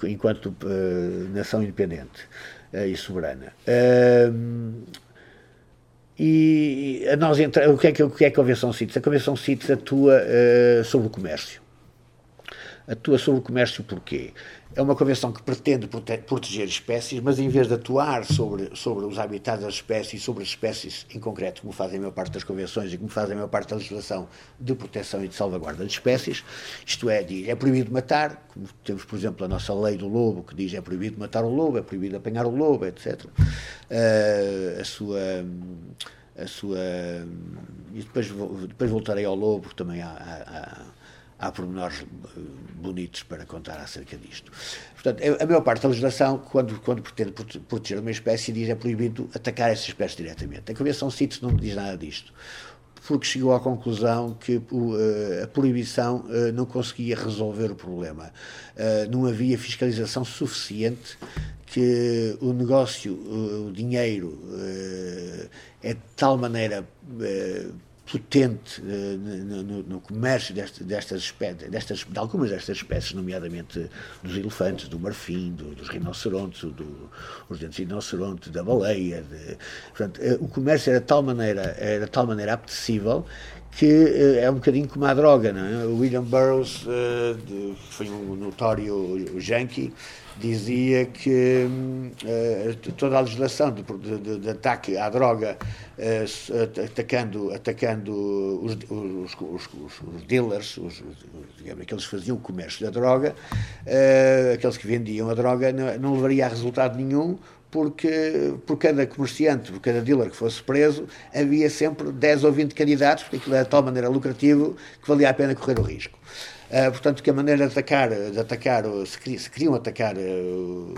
enquanto uh, nação independente e soberana. E nós entra, o, que é que, o que é a Convenção CITES? A Convenção CITES atua uh, sobre o comércio. Atua sobre o comércio porquê? É uma convenção que pretende prote proteger espécies, mas em vez de atuar sobre, sobre os habitats das espécies, sobre as espécies em concreto, como fazem a maior parte das convenções e como fazem a maior parte da legislação de proteção e de salvaguarda de espécies, isto é, diz, é proibido matar, como temos, por exemplo, a nossa lei do lobo, que diz é proibido matar o lobo, é proibido apanhar o lobo, etc. Uh, eh, a sua a sua e depois depois voltarei ao lobo também há, há, há pormenores eh, bonitos para contar acerca disto. Portanto, a maior parte da legislação, quando, quando pretende proteger uma espécie, diz é proibido atacar essa espécie diretamente. A Convenção CITES não diz nada disto, porque chegou à conclusão que uh, a proibição uh, não conseguia resolver o problema. Não havia fiscalização suficiente que o negócio, o dinheiro, é de tal maneira potente uh, no, no, comércio deste, destas espécies, destas, de algumas destas espécies, nomeadamente dos elefantes, do marfim, do, dos rinocerontes, do, dos dentes de rinoceronte, da baleia. De, portanto, uh, o comércio era de tal maneira, era de tal maneira apetecível que uh, é um bocadinho como a droga, não é? William Burroughs, de, foi um notório junkie, dizia que uh, toda a legislação de, de, de ataque à droga, atacando, atacando os, os, os, os dealers, digamos, aqueles que faziam o comércio da droga, aqueles que vendiam a droga, não, não levaria a resultado nenhum, porque por cada comerciante, por cada dealer que fosse preso, havia sempre 10 ou 20 candidatos, porque aquilo era de tal maneira lucrativo que valia a pena correr o risco. Uh, portanto, que a maneira de atacar, de atacar se, se queriam atacar uh,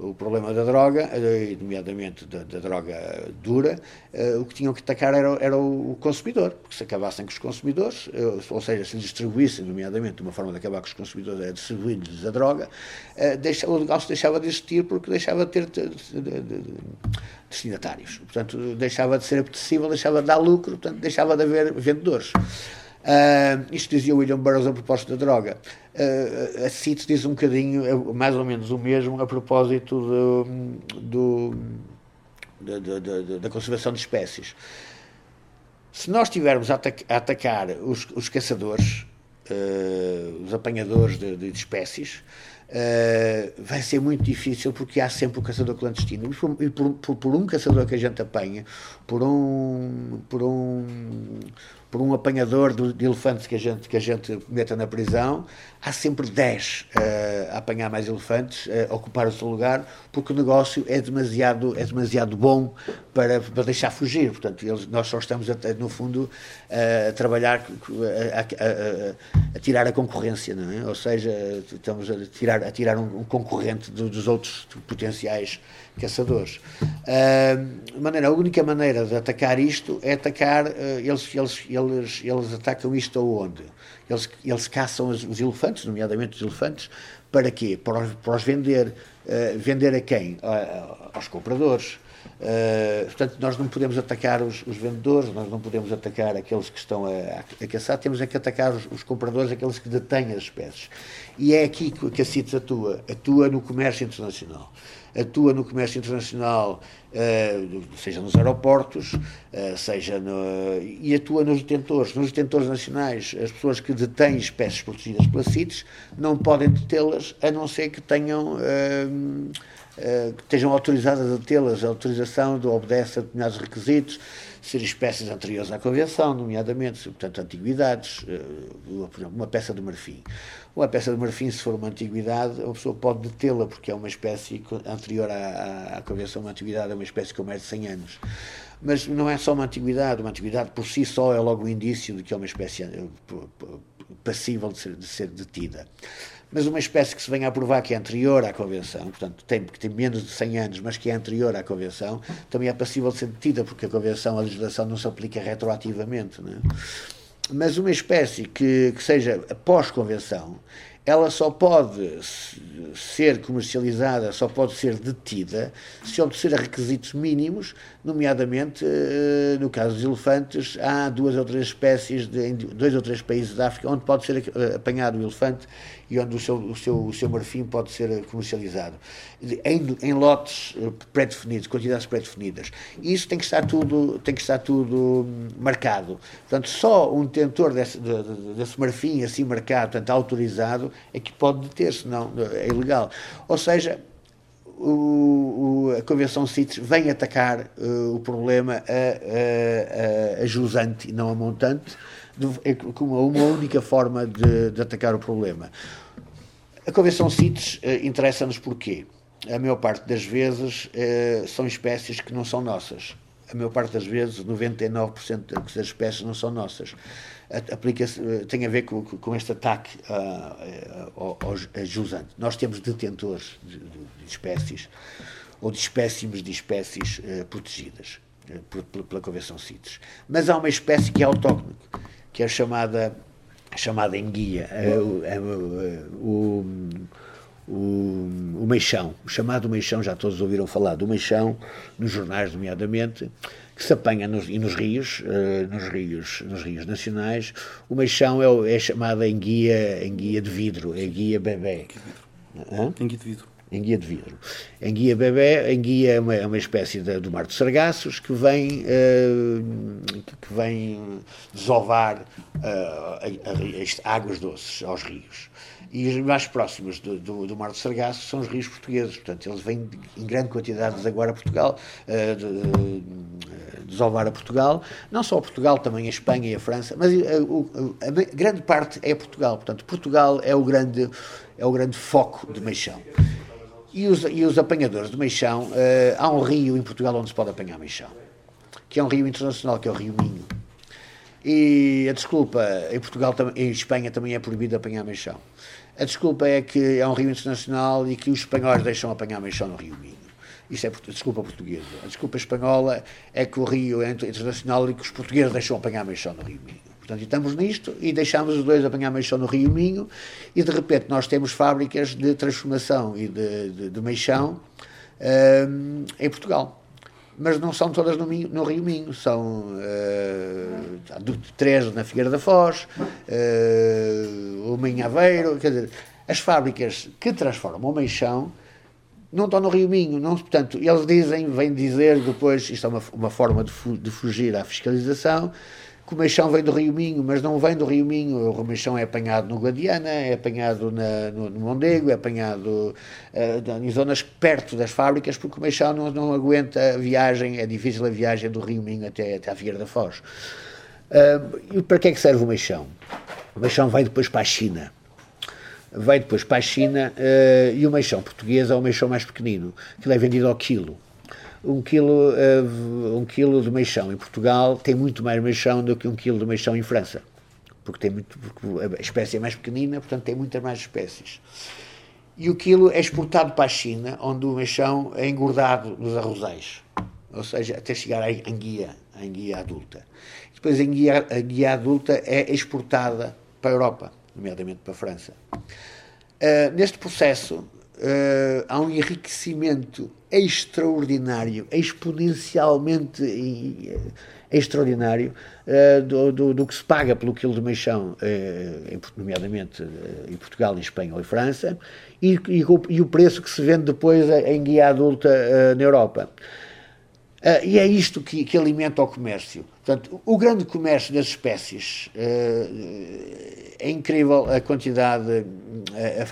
o problema da droga, uh, nomeadamente da, da, droga dura, o que tinham que atacar era, era o consumidor, porque se acabassem com os consumidores, ou seja, se distribuíssem, nomeadamente, uma forma de acabar com os consumidores era distribuir-lhes a droga, deixa, o negócio deixava de existir porque deixava de ter de, de, de, destinatários. Portanto, deixava de ser apetecível, deixava de dar lucro, portanto, deixava de haver vendedores. Uh, isto dizia William Burroughs a propósito da droga. A CITES diz um bocadinho, é mais ou menos o mesmo, a propósito do, do, da conservação de espécies. Se nós estivermos a, a, atacar os, os caçadores, uh, os apanhadores de, de espécies, Uh, vai ser muito difícil porque há sempre o caçador clandestino. E por, por, por, por, um caçador que a gente apanha, por um, por um, por um apanhador de, de elefantes que a, gente, que a gente meta na prisão, há sempre 10 uh, a apanhar mais elefantes, uh, a ocupar o seu lugar, porque o negócio é demasiado, é demasiado bom para, para deixar fugir. Portanto, eles, nós só estamos, no fundo, a trabalhar, a, a, a, tirar a concorrência, não é? Ou seja, estamos a tirar, a tirar um, um concorrente do, dos outros potenciais caçadores. Uh, maneira, a única maneira de atacar isto é atacar, uh, eles, eles, eles, eles atacam isto aonde? Eles, eles caçam os, os elefantes, nomeadamente os elefantes, para quê? Para os, para os vender. Uh, vender a quem? aos compradores. Uh, portanto, nós não podemos atacar os, os, vendedores, nós não podemos atacar aqueles que estão a, a, caçar, temos é que atacar os, os, compradores, aqueles que detêm as espécies. E é aqui que a CITES atua, atua no comércio internacional atua no comércio internacional, uh, seja nos aeroportos, uh, seja no, e atua nos detentores. Nos detentores nacionais, as pessoas que detêm espécies protegidas pela CITES não podem detê-las a não ser que tenham. Uh, que estejam autorizadas a detê-las, a autorização obedece a determinados requisitos, ser espécies anteriores à Convenção, nomeadamente, portanto, antiguidades, por exemplo, uma peça de marfim. Uma peça de marfim, se for uma antiguidade, a pessoa pode detê-la, porque é uma espécie anterior à, à Convenção, uma antiguidade, é uma espécie com mais de 100 anos. Mas não é só uma antiguidade, uma antiguidade por si só é logo um indício de que é uma espécie eh, passível de ser, de ser detida mas uma espécie que se venha a provar que é anterior à Convenção, portanto, tem, que tem menos de 100 anos, mas que é anterior à Convenção, também é passível de ser detida, porque a Convenção, a legislação não se aplica retroativamente. Não é? mas uma espécie que, que seja pós-convenção, ela só pode ser comercializada, só pode ser detida se obedecer a requisitos mínimos, nomeadamente, eh, no caso dos elefantes, há duas ou três espécies de, dois ou três países da África onde pode ser eh, apanhado o elefante e onde o seu, o seu, o seu marfim pode ser comercializado. Em, em lotes eh, pré-definidos, quantidades pré-definidas. Isso tem que estar tudo, tem que estar tudo hum, marcado. Portanto, só um detentor desse, desse marfim assim marcado, portanto, autorizado, é que pode deter, senão é ilegal. Ou seja, o, o, a Convenção CITES vem atacar uh, o problema a, a, a, jusante e não a montante, é com uma, uma única forma de, de, atacar o problema. A Convenção CITES uh, interessa-nos porquê? A maior parte das vezes uh, são espécies que não são nossas. a maior parte das vezes, 99% das espécies não são nossas. Aplica tem a ver com, com este ataque aos, a jusante. Nós temos detentores de, de, de espécies ou de espécimes de espécies protegidas pela Convenção CITES. Mas há uma espécie que é autóctone, que é chamada, chamada enguia. o, o, o meixão, o chamado meixão, já todos ouviram falar do meixão, nos jornais, nomeadamente, que se apanha nos, e nos rios, uh, nos rios, nos rios nacionais. O meixão é, é chamado enguia, enguia de vidro, enguia bebê. Enguia de vidro. Enguia de vidro. Enguia bebê, enguia é uma, é uma espécie de, do mar de sargassos que vem, uh, que vem desovar uh, águas doces aos rios e os mais próximos do, do, do, Mar do Sargasso são os rios portugueses. Portanto, eles vêm em grande quantidade agora a Portugal, uh, de, uh, desovar a Portugal, não só a Portugal, também a Espanha e a França, mas a grande parte é Portugal. Portanto, Portugal é o grande, é o grande foco de meixão. E os, e os apanhadores de meixão, uh, há um rio em Portugal onde se pode apanhar meixão, que é um rio internacional, que é o Rio Minho. E a desculpa, em Portugal, em Espanha também é proibido apanhar meixão. A desculpa é que é um rio internacional e que os espanhóis deixam apanhar meixão no Rio Minho. Isso é desculpa portuguesa. A desculpa espanhola é que o rio é internacional e que os portugueses deixam apanhar meixão no Rio Minho. Portanto, estamos nisto e deixamos os dois apanhar meixão no Rio Minho e de repente nós temos fábricas de transformação e de, de, de meixão um, em Portugal. Mas não são todas no, no Rio Minho, são uh, três na Figueira da Foz, uh, uma em Aveiro, quer dizer, as fábricas que transformam o meixão não estão no Rio Minho, não, portanto, eles dizem, vêm dizer depois, isto é uma, uma forma de, fu de fugir à fiscalização, o meixão vem do Rio Minho, mas não vem do Rio Minho. O meixão é apanhado no Guadiana, é apanhado na, no, no, Mondego, é apanhado uh, em zonas perto das fábricas, porque o meixão não, não, aguenta a viagem, é difícil a viagem do Rio Minho até, até à Figueira da Foz. Uh, e para que é que serve o meixão? O meixão vai depois para a China vai depois para a China uh, e o meixão português é o meixão mais pequenino, que é vendido ao quilo um quilo, uh, um quilo de meixão em Portugal tem muito mais meixão do que um quilo de meixão em França. Porque, tem muito, porque a espécie é mais pequenina, portanto tem muitas mais espécies. E o quilo é exportado para a China, onde o meixão é engordado nos arrozais. Ou seja, até chegar à enguia, à enguia adulta. Depois a enguia, a enguia adulta é exportada para a Europa, nomeadamente para a França. Uh, neste processo, uh, há um enriquecimento extraordinário, exponencialmente uh, extraordinário uh, do, do, do, que se paga pelo quilo de meixão, nomeadamente em Portugal, em Espanha ou em França, e, e, e, o preço que se vende depois em guia adulta na Europa. E é isto que, que, alimenta o comércio. Portanto, o grande comércio das espécies é incrível a quantidade,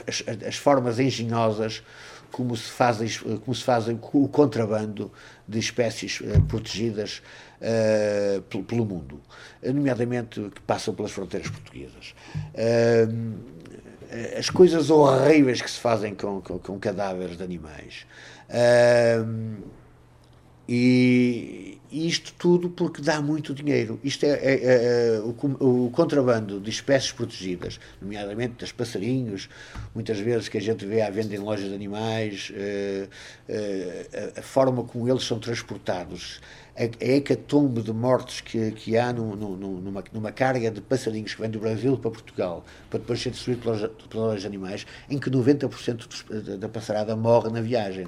as, as, formas engenhosas como se fazem, como se fazem o contrabando de espécies protegidas pelo, pelo, mundo, nomeadamente que passam pelas fronteiras portuguesas. as coisas horríveis que se fazem com, com, com cadáveres de animais. E isto tudo porque dá muito dinheiro. Isto é, é, é, é o, o, contrabando de espécies protegidas, nomeadamente das passarinhos, muitas vezes que a gente vê à venda em lojas de animais, eh, eh, a forma como eles são transportados, a, hecatombe de mortes que, que há no, no, numa, numa carga de passarinhos que vem do Brasil para Portugal, para depois ser destruído pelas, pelas animais, em que 90% dos, da passarada morre na viagem.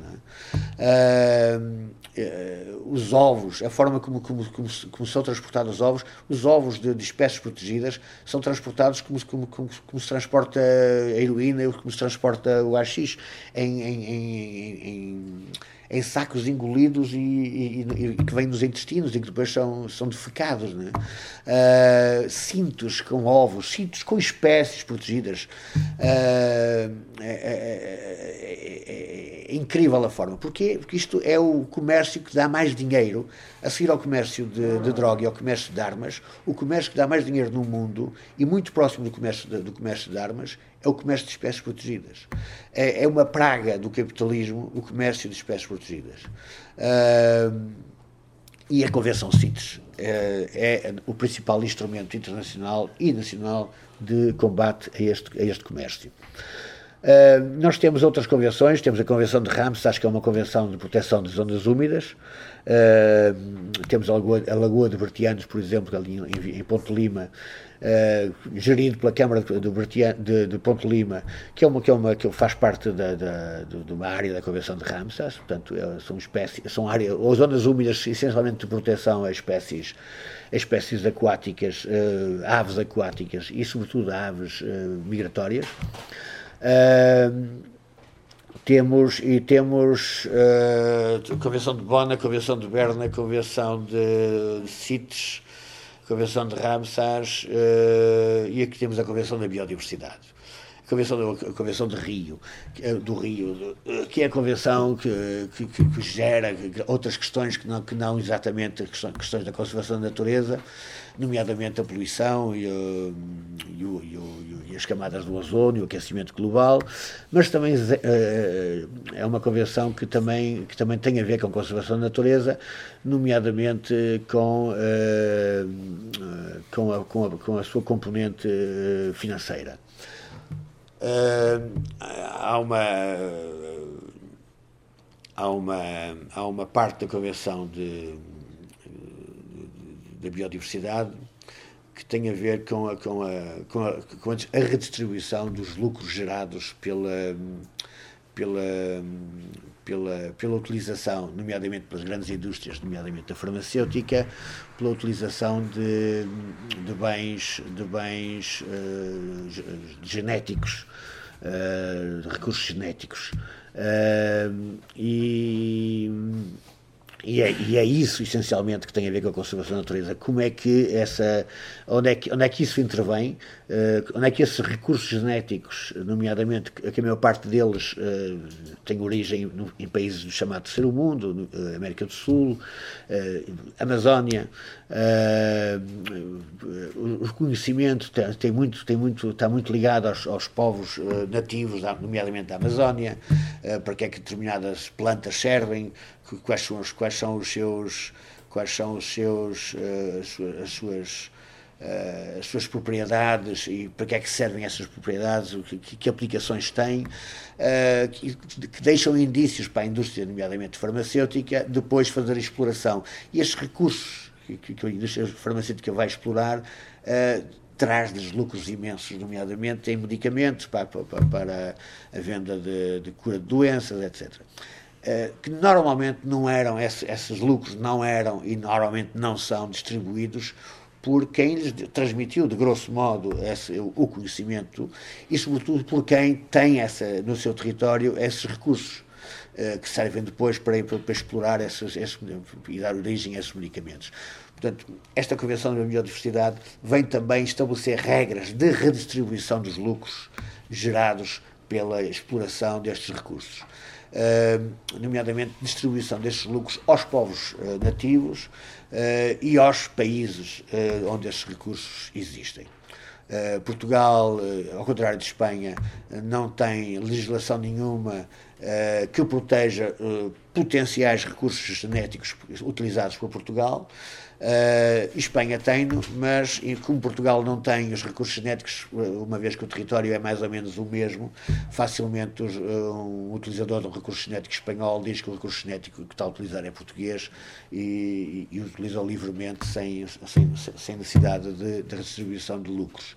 É? Uh, uh, os ovos, a forma como, como, como, como, são transportados os ovos, os ovos de, de espécies protegidas são transportados como, como, como, como se transporta a heroína, como se transporta o AX em, em, em, em em sacos engolidos e, e, e, que vêm nos intestinos e que depois são, são defecados. Né? Uh, cintos com ovos, cintos com espécies protegidas. Uh, é, é, é, é, incrível a forma. Porquê? Porque isto é o comércio que dá mais dinheiro, a seguir ao comércio de, de droga e ao comércio de armas, o comércio que dá mais dinheiro no mundo e muito próximo do comércio de, do comércio de armas é o comércio de espécies protegidas. É, é uma praga do capitalismo o comércio de espécies protegidas. Uh, e a Convenção CITES é o principal instrumento internacional e nacional de combate a este, a este comércio. Uh, nós temos outras convenções, temos a Convenção de Ramos, acho que é uma convenção de proteção de zonas úmidas. Uh, temos a Lagoa, a Lagoa de Bertianos, por exemplo, ali em, em Ponte Lima, uh, gerido pela Câmara de, de, de, Ponte Lima, que é uma que, é uma, que faz parte da, da, de uma área da Convenção de Ramsar, portanto, é, são espécies, são áreas, ou zonas úmidas essencialmente de proteção a espécies, a espécies aquáticas, aves aquáticas e, sobretudo, aves migratórias. Uh, temos e temos uh, a Convenção de Bonn, a Convenção de Berna, a Convenção de CITES, a Convenção de Ramsar uh, e aqui temos a Convenção da Biodiversidade. A Convenção, a Convenção de Rio, do Rio, que é a convenção que, que, que gera outras questões que não, que não exatamente questões da conservação da natureza, nomeadamente a poluição e, o, e, o, e, o, e as camadas do ozono e o aquecimento global, mas também uh, é uma convenção que também, que também tem a ver com a conservação da natureza, nomeadamente com, com, a, com, a, com a sua componente financeira. Há uma há uma há uma parte da convenção de da biodiversidade que tem a ver com a, com a, com a, com a redistribuição dos lucros gerados pela, pela, pela, pela utilização, nomeadamente pelas grandes indústrias, nomeadamente a farmacêutica, pela utilização de, de bens, de bens uh, genéticos, uh, recursos genéticos. Uh, e e é, e é, isso essencialmente que tem a ver com a conservação da natureza. Como é que essa, onde é que, onde é que isso intervém? Uh, onde é que esses recursos genéticos, nomeadamente que a maior parte deles uh, tem origem no, em países do chamado terceiro mundo, uh, América do Sul, Amazónia, o conhecimento tem, tem, muito, tem muito, está muito ligado aos, aos povos nativos, nomeadamente da Amazónia, para que é que determinadas plantas servem, quais são os, quais são os seus quais são os seus as suas uh, as suas propriedades e para que é que servem essas propriedades, que, que aplicações têm, uh, que, que, deixam indícios para a indústria, nomeadamente farmacêutica, depois fazer a exploração. E estes recursos que, que a indústria farmacêutica vai explorar traz-lhes lucros imensos, nomeadamente em medicamentos para, para, para a venda de, de, cura de doenças, etc. Uh, que normalmente não eram, esses, lucros não eram e normalmente não são distribuídos por quem lhes transmitiu, de grosso modo, esse, o conhecimento e, sobretudo, por quem tem essa, no seu território esses recursos uh, que servem depois para, para, para explorar esses, esses, e dar origem a esses medicamentos. Portanto, esta Convenção da Biodiversidade vem também estabelecer regras de redistribuição dos lucros gerados pela exploração destes recursos. Uh, nomeadamente distribuição destes lucros aos povos uh, nativos, uh, e aos países onde esses recursos existem. Portugal, ao contrário de Espanha, não tem legislação nenhuma que proteja potenciais recursos genéticos utilizados por Portugal. Uh, Espanha tem, mas como Portugal não tem os recursos genéticos, eh, uma vez que o território é mais ou menos o mesmo, facilmente os, um utilizador do recurso genético espanhol diz que o recurso genético que está a utilizar é português e, e, e utiliza livremente sem, sem, sem necessidade de, de redistribuição de lucros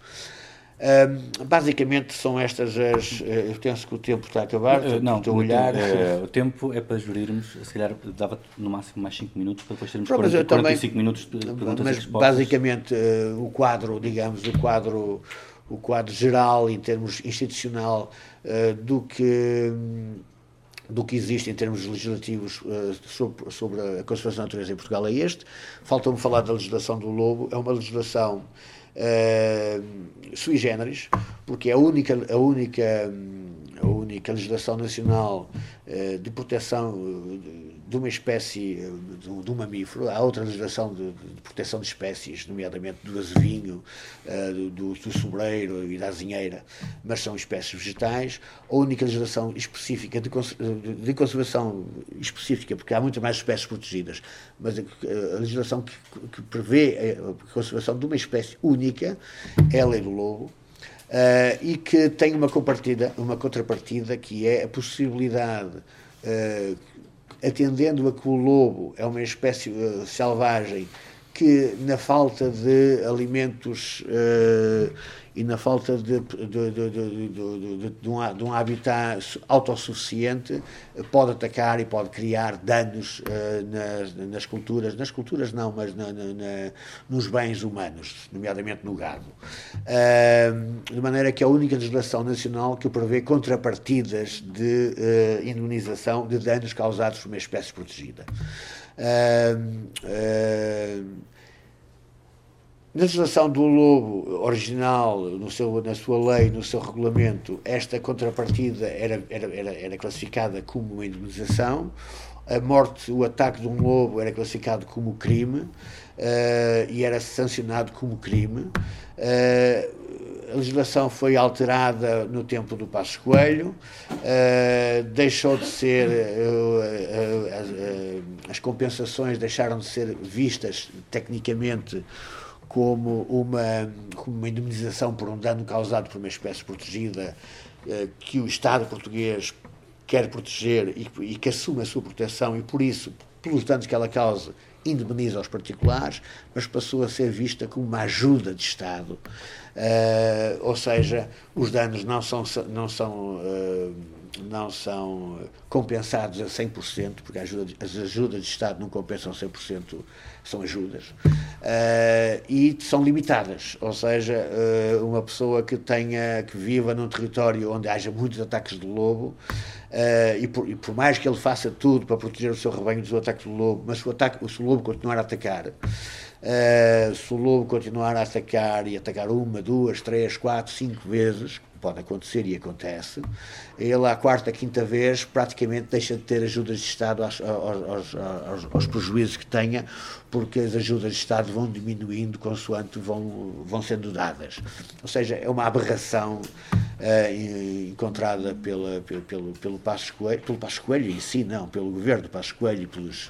basicamente são estas as. Eh, eu penso que o tempo está a acabar. Uh, não, estou a olhar. Uh, o tempo é para gerirmos, se calhar dava no máximo mais 5 minutos para depois termos Pronto, 40, 45 também, minutos de perguntas mas. Basicamente, uh, o quadro, digamos, o quadro, o quadro geral em termos institucional do que do que existe em termos legislativos uh, sobre, sobre, a conservação da natureza em Portugal é este. Falta-me falar da legislação do lobo. É uma legislação uh, sui generis, porque é a única, a única, a única legislação nacional uh, de proteção de uma espécie de, de um mamífero, há outra legislação de, de, proteção de espécies, nomeadamente do azevinho, uh, do, do sobreiro e da azinheira, mas são espécies vegetais. A única legislação específica de, de conservação específica, porque há muitas mais espécies protegidas, mas a, a legislação que, que prevê a conservação de uma espécie única é a lei do lobo, Uh, e que tem uma, uma contrapartida que é a possibilidade, uh, atendendo a que o lobo é uma espécie uh, selvagem que, na falta de alimentos e na falta de, de, de, de, um, de um habitat autossuficiente, pode atacar e pode criar danos uh, nas, nas culturas, nas culturas não, mas na, na, na, nos bens humanos, nomeadamente no gado. Uh, de maneira que é a única legislação nacional que prevê contrapartidas de uh, indemnização de danos causados por uma espécie protegida. Na legislação do lobo original, no seu, na sua lei, no seu regulamento, esta contrapartida era, era, era, classificada como uma indemnização. A morte, o ataque de um lobo era classificado como crime uh, e era sancionado como crime. Uh, a legislação foi alterada no tempo do Passo Coelho, uh, deixou de ser, as compensações deixaram de ser vistas tecnicamente como uma, como uma indemnização por um dano causado por uma espécie protegida que o Estado português quer proteger e, e, que assume a sua proteção e, por isso, pelos danos que ela causa, indemniza aos particulares, mas passou a ser vista como uma ajuda de Estado. Uh, ou seja, os danos não são, não são uh, não são compensados a 100%, porque ajuda, as ajudas de Estado não compensam 100%, são ajudas, uh, e são limitadas, ou seja, uma pessoa que tenha, que viva num território onde haja muitos ataques de lobo, uh, e, por, e, por, mais que ele faça tudo para proteger o seu rebanho do ataque do lobo, mas se o, ataque, se o lobo continuar a atacar, se o lobo continuar a atacar e atacar uma, duas, três, quatro, cinco vezes, pode acontecer e acontece, ele à quarta, quinta vez praticamente deixa de ter ajudas de Estado aos, aos, aos, aos prejuízos que tenha, porque as ajudas de Estado vão diminuindo consoante vão, vão sendo dadas. Ou seja, é uma aberração uh, encontrada pela, pelo, pelo, pelo Passo Coelho, pelo Passo Coelho em si, não, pelo governo do Passo Coelho e pelos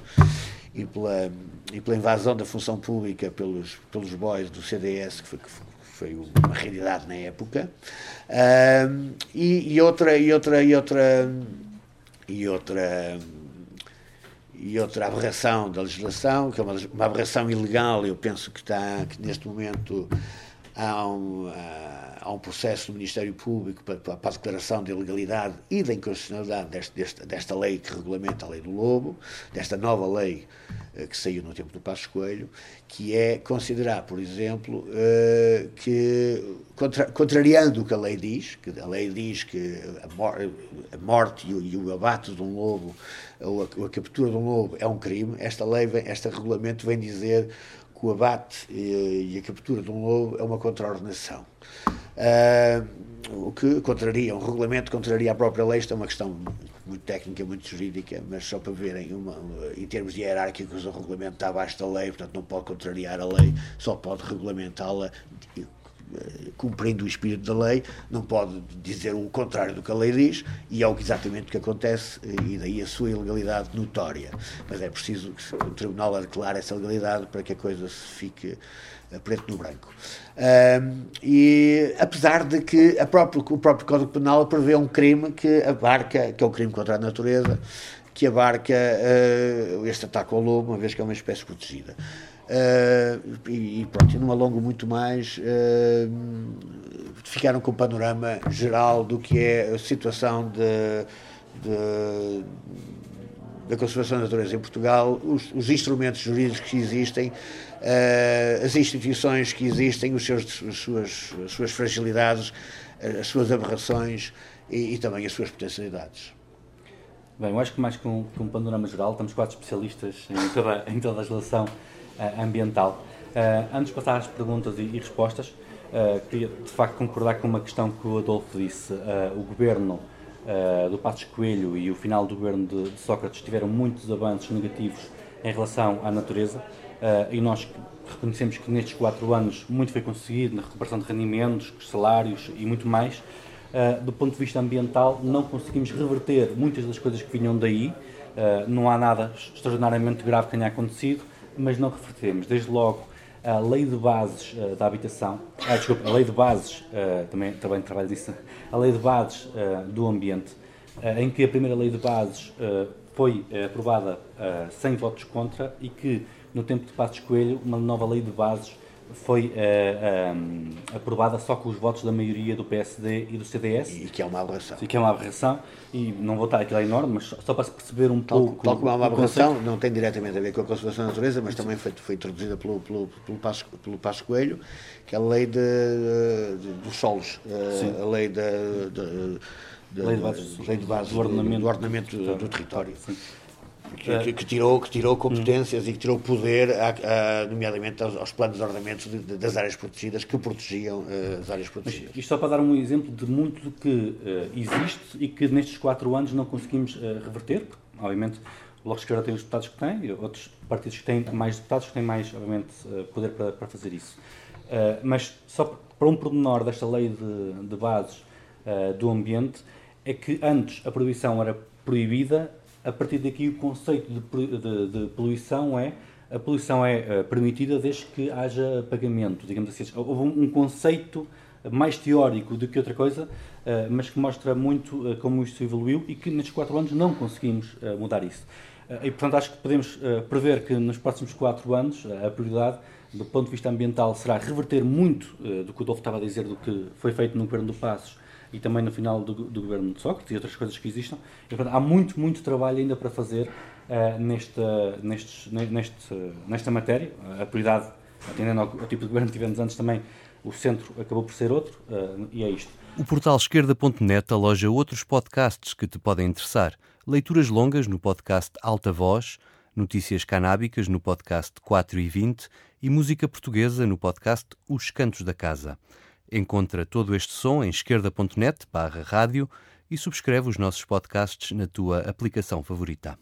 e pela, e pela invasão da função pública pelos, pelos boys do CDS, que foi, que foi uma realidade na época, uh, e, e, outra e outra e outra e outra e outra aberração da legislação, que é uma, uma aberração ilegal, eu penso que está que neste momento há um, há um processo no Ministério Público para, para, a declaração de ilegalidade e da inconstitucionalidade deste, desta, desta lei que regulamenta a lei do lobo, desta nova lei uh, que saiu no tempo do Passo Coelho, que é considerar, por exemplo, uh, que, contra, contrariando o que a lei diz, que a lei diz que a, mor a morte e o, e o, abate de um lobo, ou a, a, captura de um lobo é um crime, esta lei, vem, este regulamento vem dizer o abate e, a captura de um lobo é uma contraordenação. Uh, o que contraria, um regulamento contraria a própria lei, isto é uma questão muito técnica, muito jurídica, mas só para verem, uma, em termos hierárquicos, o regulamento está abaixo da lei, portanto não pode contrariar a lei, só pode regulamentá-la cumprindo o espírito da lei, não pode dizer o contrário do que a lei diz, e é exatamente o que acontece, eh, e daí a sua ilegalidade notória. Mas é preciso que o Tribunal declare essa legalidade para que a coisa se fique a preto no branco. Um, e apesar de que próprio, o próprio Código Penal prevê um crime que abarca, que é o crime contra a natureza, que abarca uh, este ataque ao lobo, uma vez que é uma espécie protegida. Uh, e, e pronto, não alongo muito mais, uh, ficaram com um panorama geral do que é a situação de, de da conservação da natureza em Portugal, os, os instrumentos jurídicos que existem, uh, as instituições que existem, os seus, as, suas, as suas fragilidades, as suas aberrações e, e, também as suas potencialidades. Bem, eu acho que mais que um, que um panorama geral, estamos quatro especialistas em toda, em toda a legislação ambiental. Uh, antes de passar às perguntas e, respostas, queria de facto concordar com uma questão que o Adolfo disse. o Governo do Passos Coelho e o final do governo de, Sócrates tiveram muitos avanços negativos em relação à natureza e nós reconhecemos que nestes quatro anos muito foi conseguido na recuperação de rendimentos, salários e muito mais. Do ponto de vista ambiental, não conseguimos reverter muitas das coisas que vinham daí. não há nada extraordinariamente grave que tenha acontecido, mas não revertemos. Desde logo, a lei de bases uh, da habitação, ah, desculpa, a lei de bases, uh, também, também trabalho disso, a lei de bases uh, do ambiente, em que a primeira lei de bases foi aprovada sem votos contra e que, no tempo de Passos Coelho, uma nova lei de bases foi uh, um, aprovada só com os votos da maioria do PSD e do CDS. E que é uma aberração. E que é uma aberração, e não vou estar aquilo é enorme, mas só, para se perceber um tal, pouco. Tal como é uma aberração, não tem diretamente a ver com a conservação da natureza, mas também foi, foi introduzida pelo, pelo, pelo, Passo, pelo Passo Coelho, que é a lei de, de dos solos, uh, a lei da. lei de bases, de bases do, ordenamento, do, ordenamento do, do território. Sim que, que, tirou, que tirou competências hum. e que tirou poder, a, a, nomeadamente aos, aos, planos de ordenamento de, de, das áreas protegidas que protegiam uh, as áreas protegidas. Mas isto só para dar um exemplo de muito do que uh, existe e que nestes quatro anos não conseguimos uh, reverter, porque, obviamente o Bloco de Esquerda tem os deputados que tem, outros partidos que têm mais deputados que têm mais, obviamente, poder para, para fazer isso. mas só para um pormenor desta lei de, de bases do ambiente, é que antes a proibição era proibida a partir daqui o conceito de, de, de poluição é a poluição é uh, permitida desde que haja pagamento, digamos assim. Houve um, conceito mais teórico do que outra coisa, uh, mas que mostra muito uh, como isto evoluiu e que nestes quatro anos não conseguimos mudar isso. e, portanto, acho que podemos prever que nos próximos quatro anos a prioridade, do ponto de vista ambiental, será reverter muito do que o Adolfo estava a dizer, do que foi feito no governo do Passos e também no final do, do governo de Sócrates e outras coisas que existam. E, portanto, há muito, muito trabalho ainda para fazer uh, nesta, nestes, neste, nesta matéria. A prioridade, atendendo ao, ao, tipo de governo que tivemos antes também, o centro acabou por ser outro uh, e é isto. O portal esquerda.net aloja outros podcasts que te podem interessar. Leituras longas no podcast Alta Voz, notícias canábicas no podcast 4 e 20 e música portuguesa no podcast Os Cantos da Casa. Encontra todo este som em esquerda.net barra rádio e subscreve os nossos podcasts na tua aplicação favorita.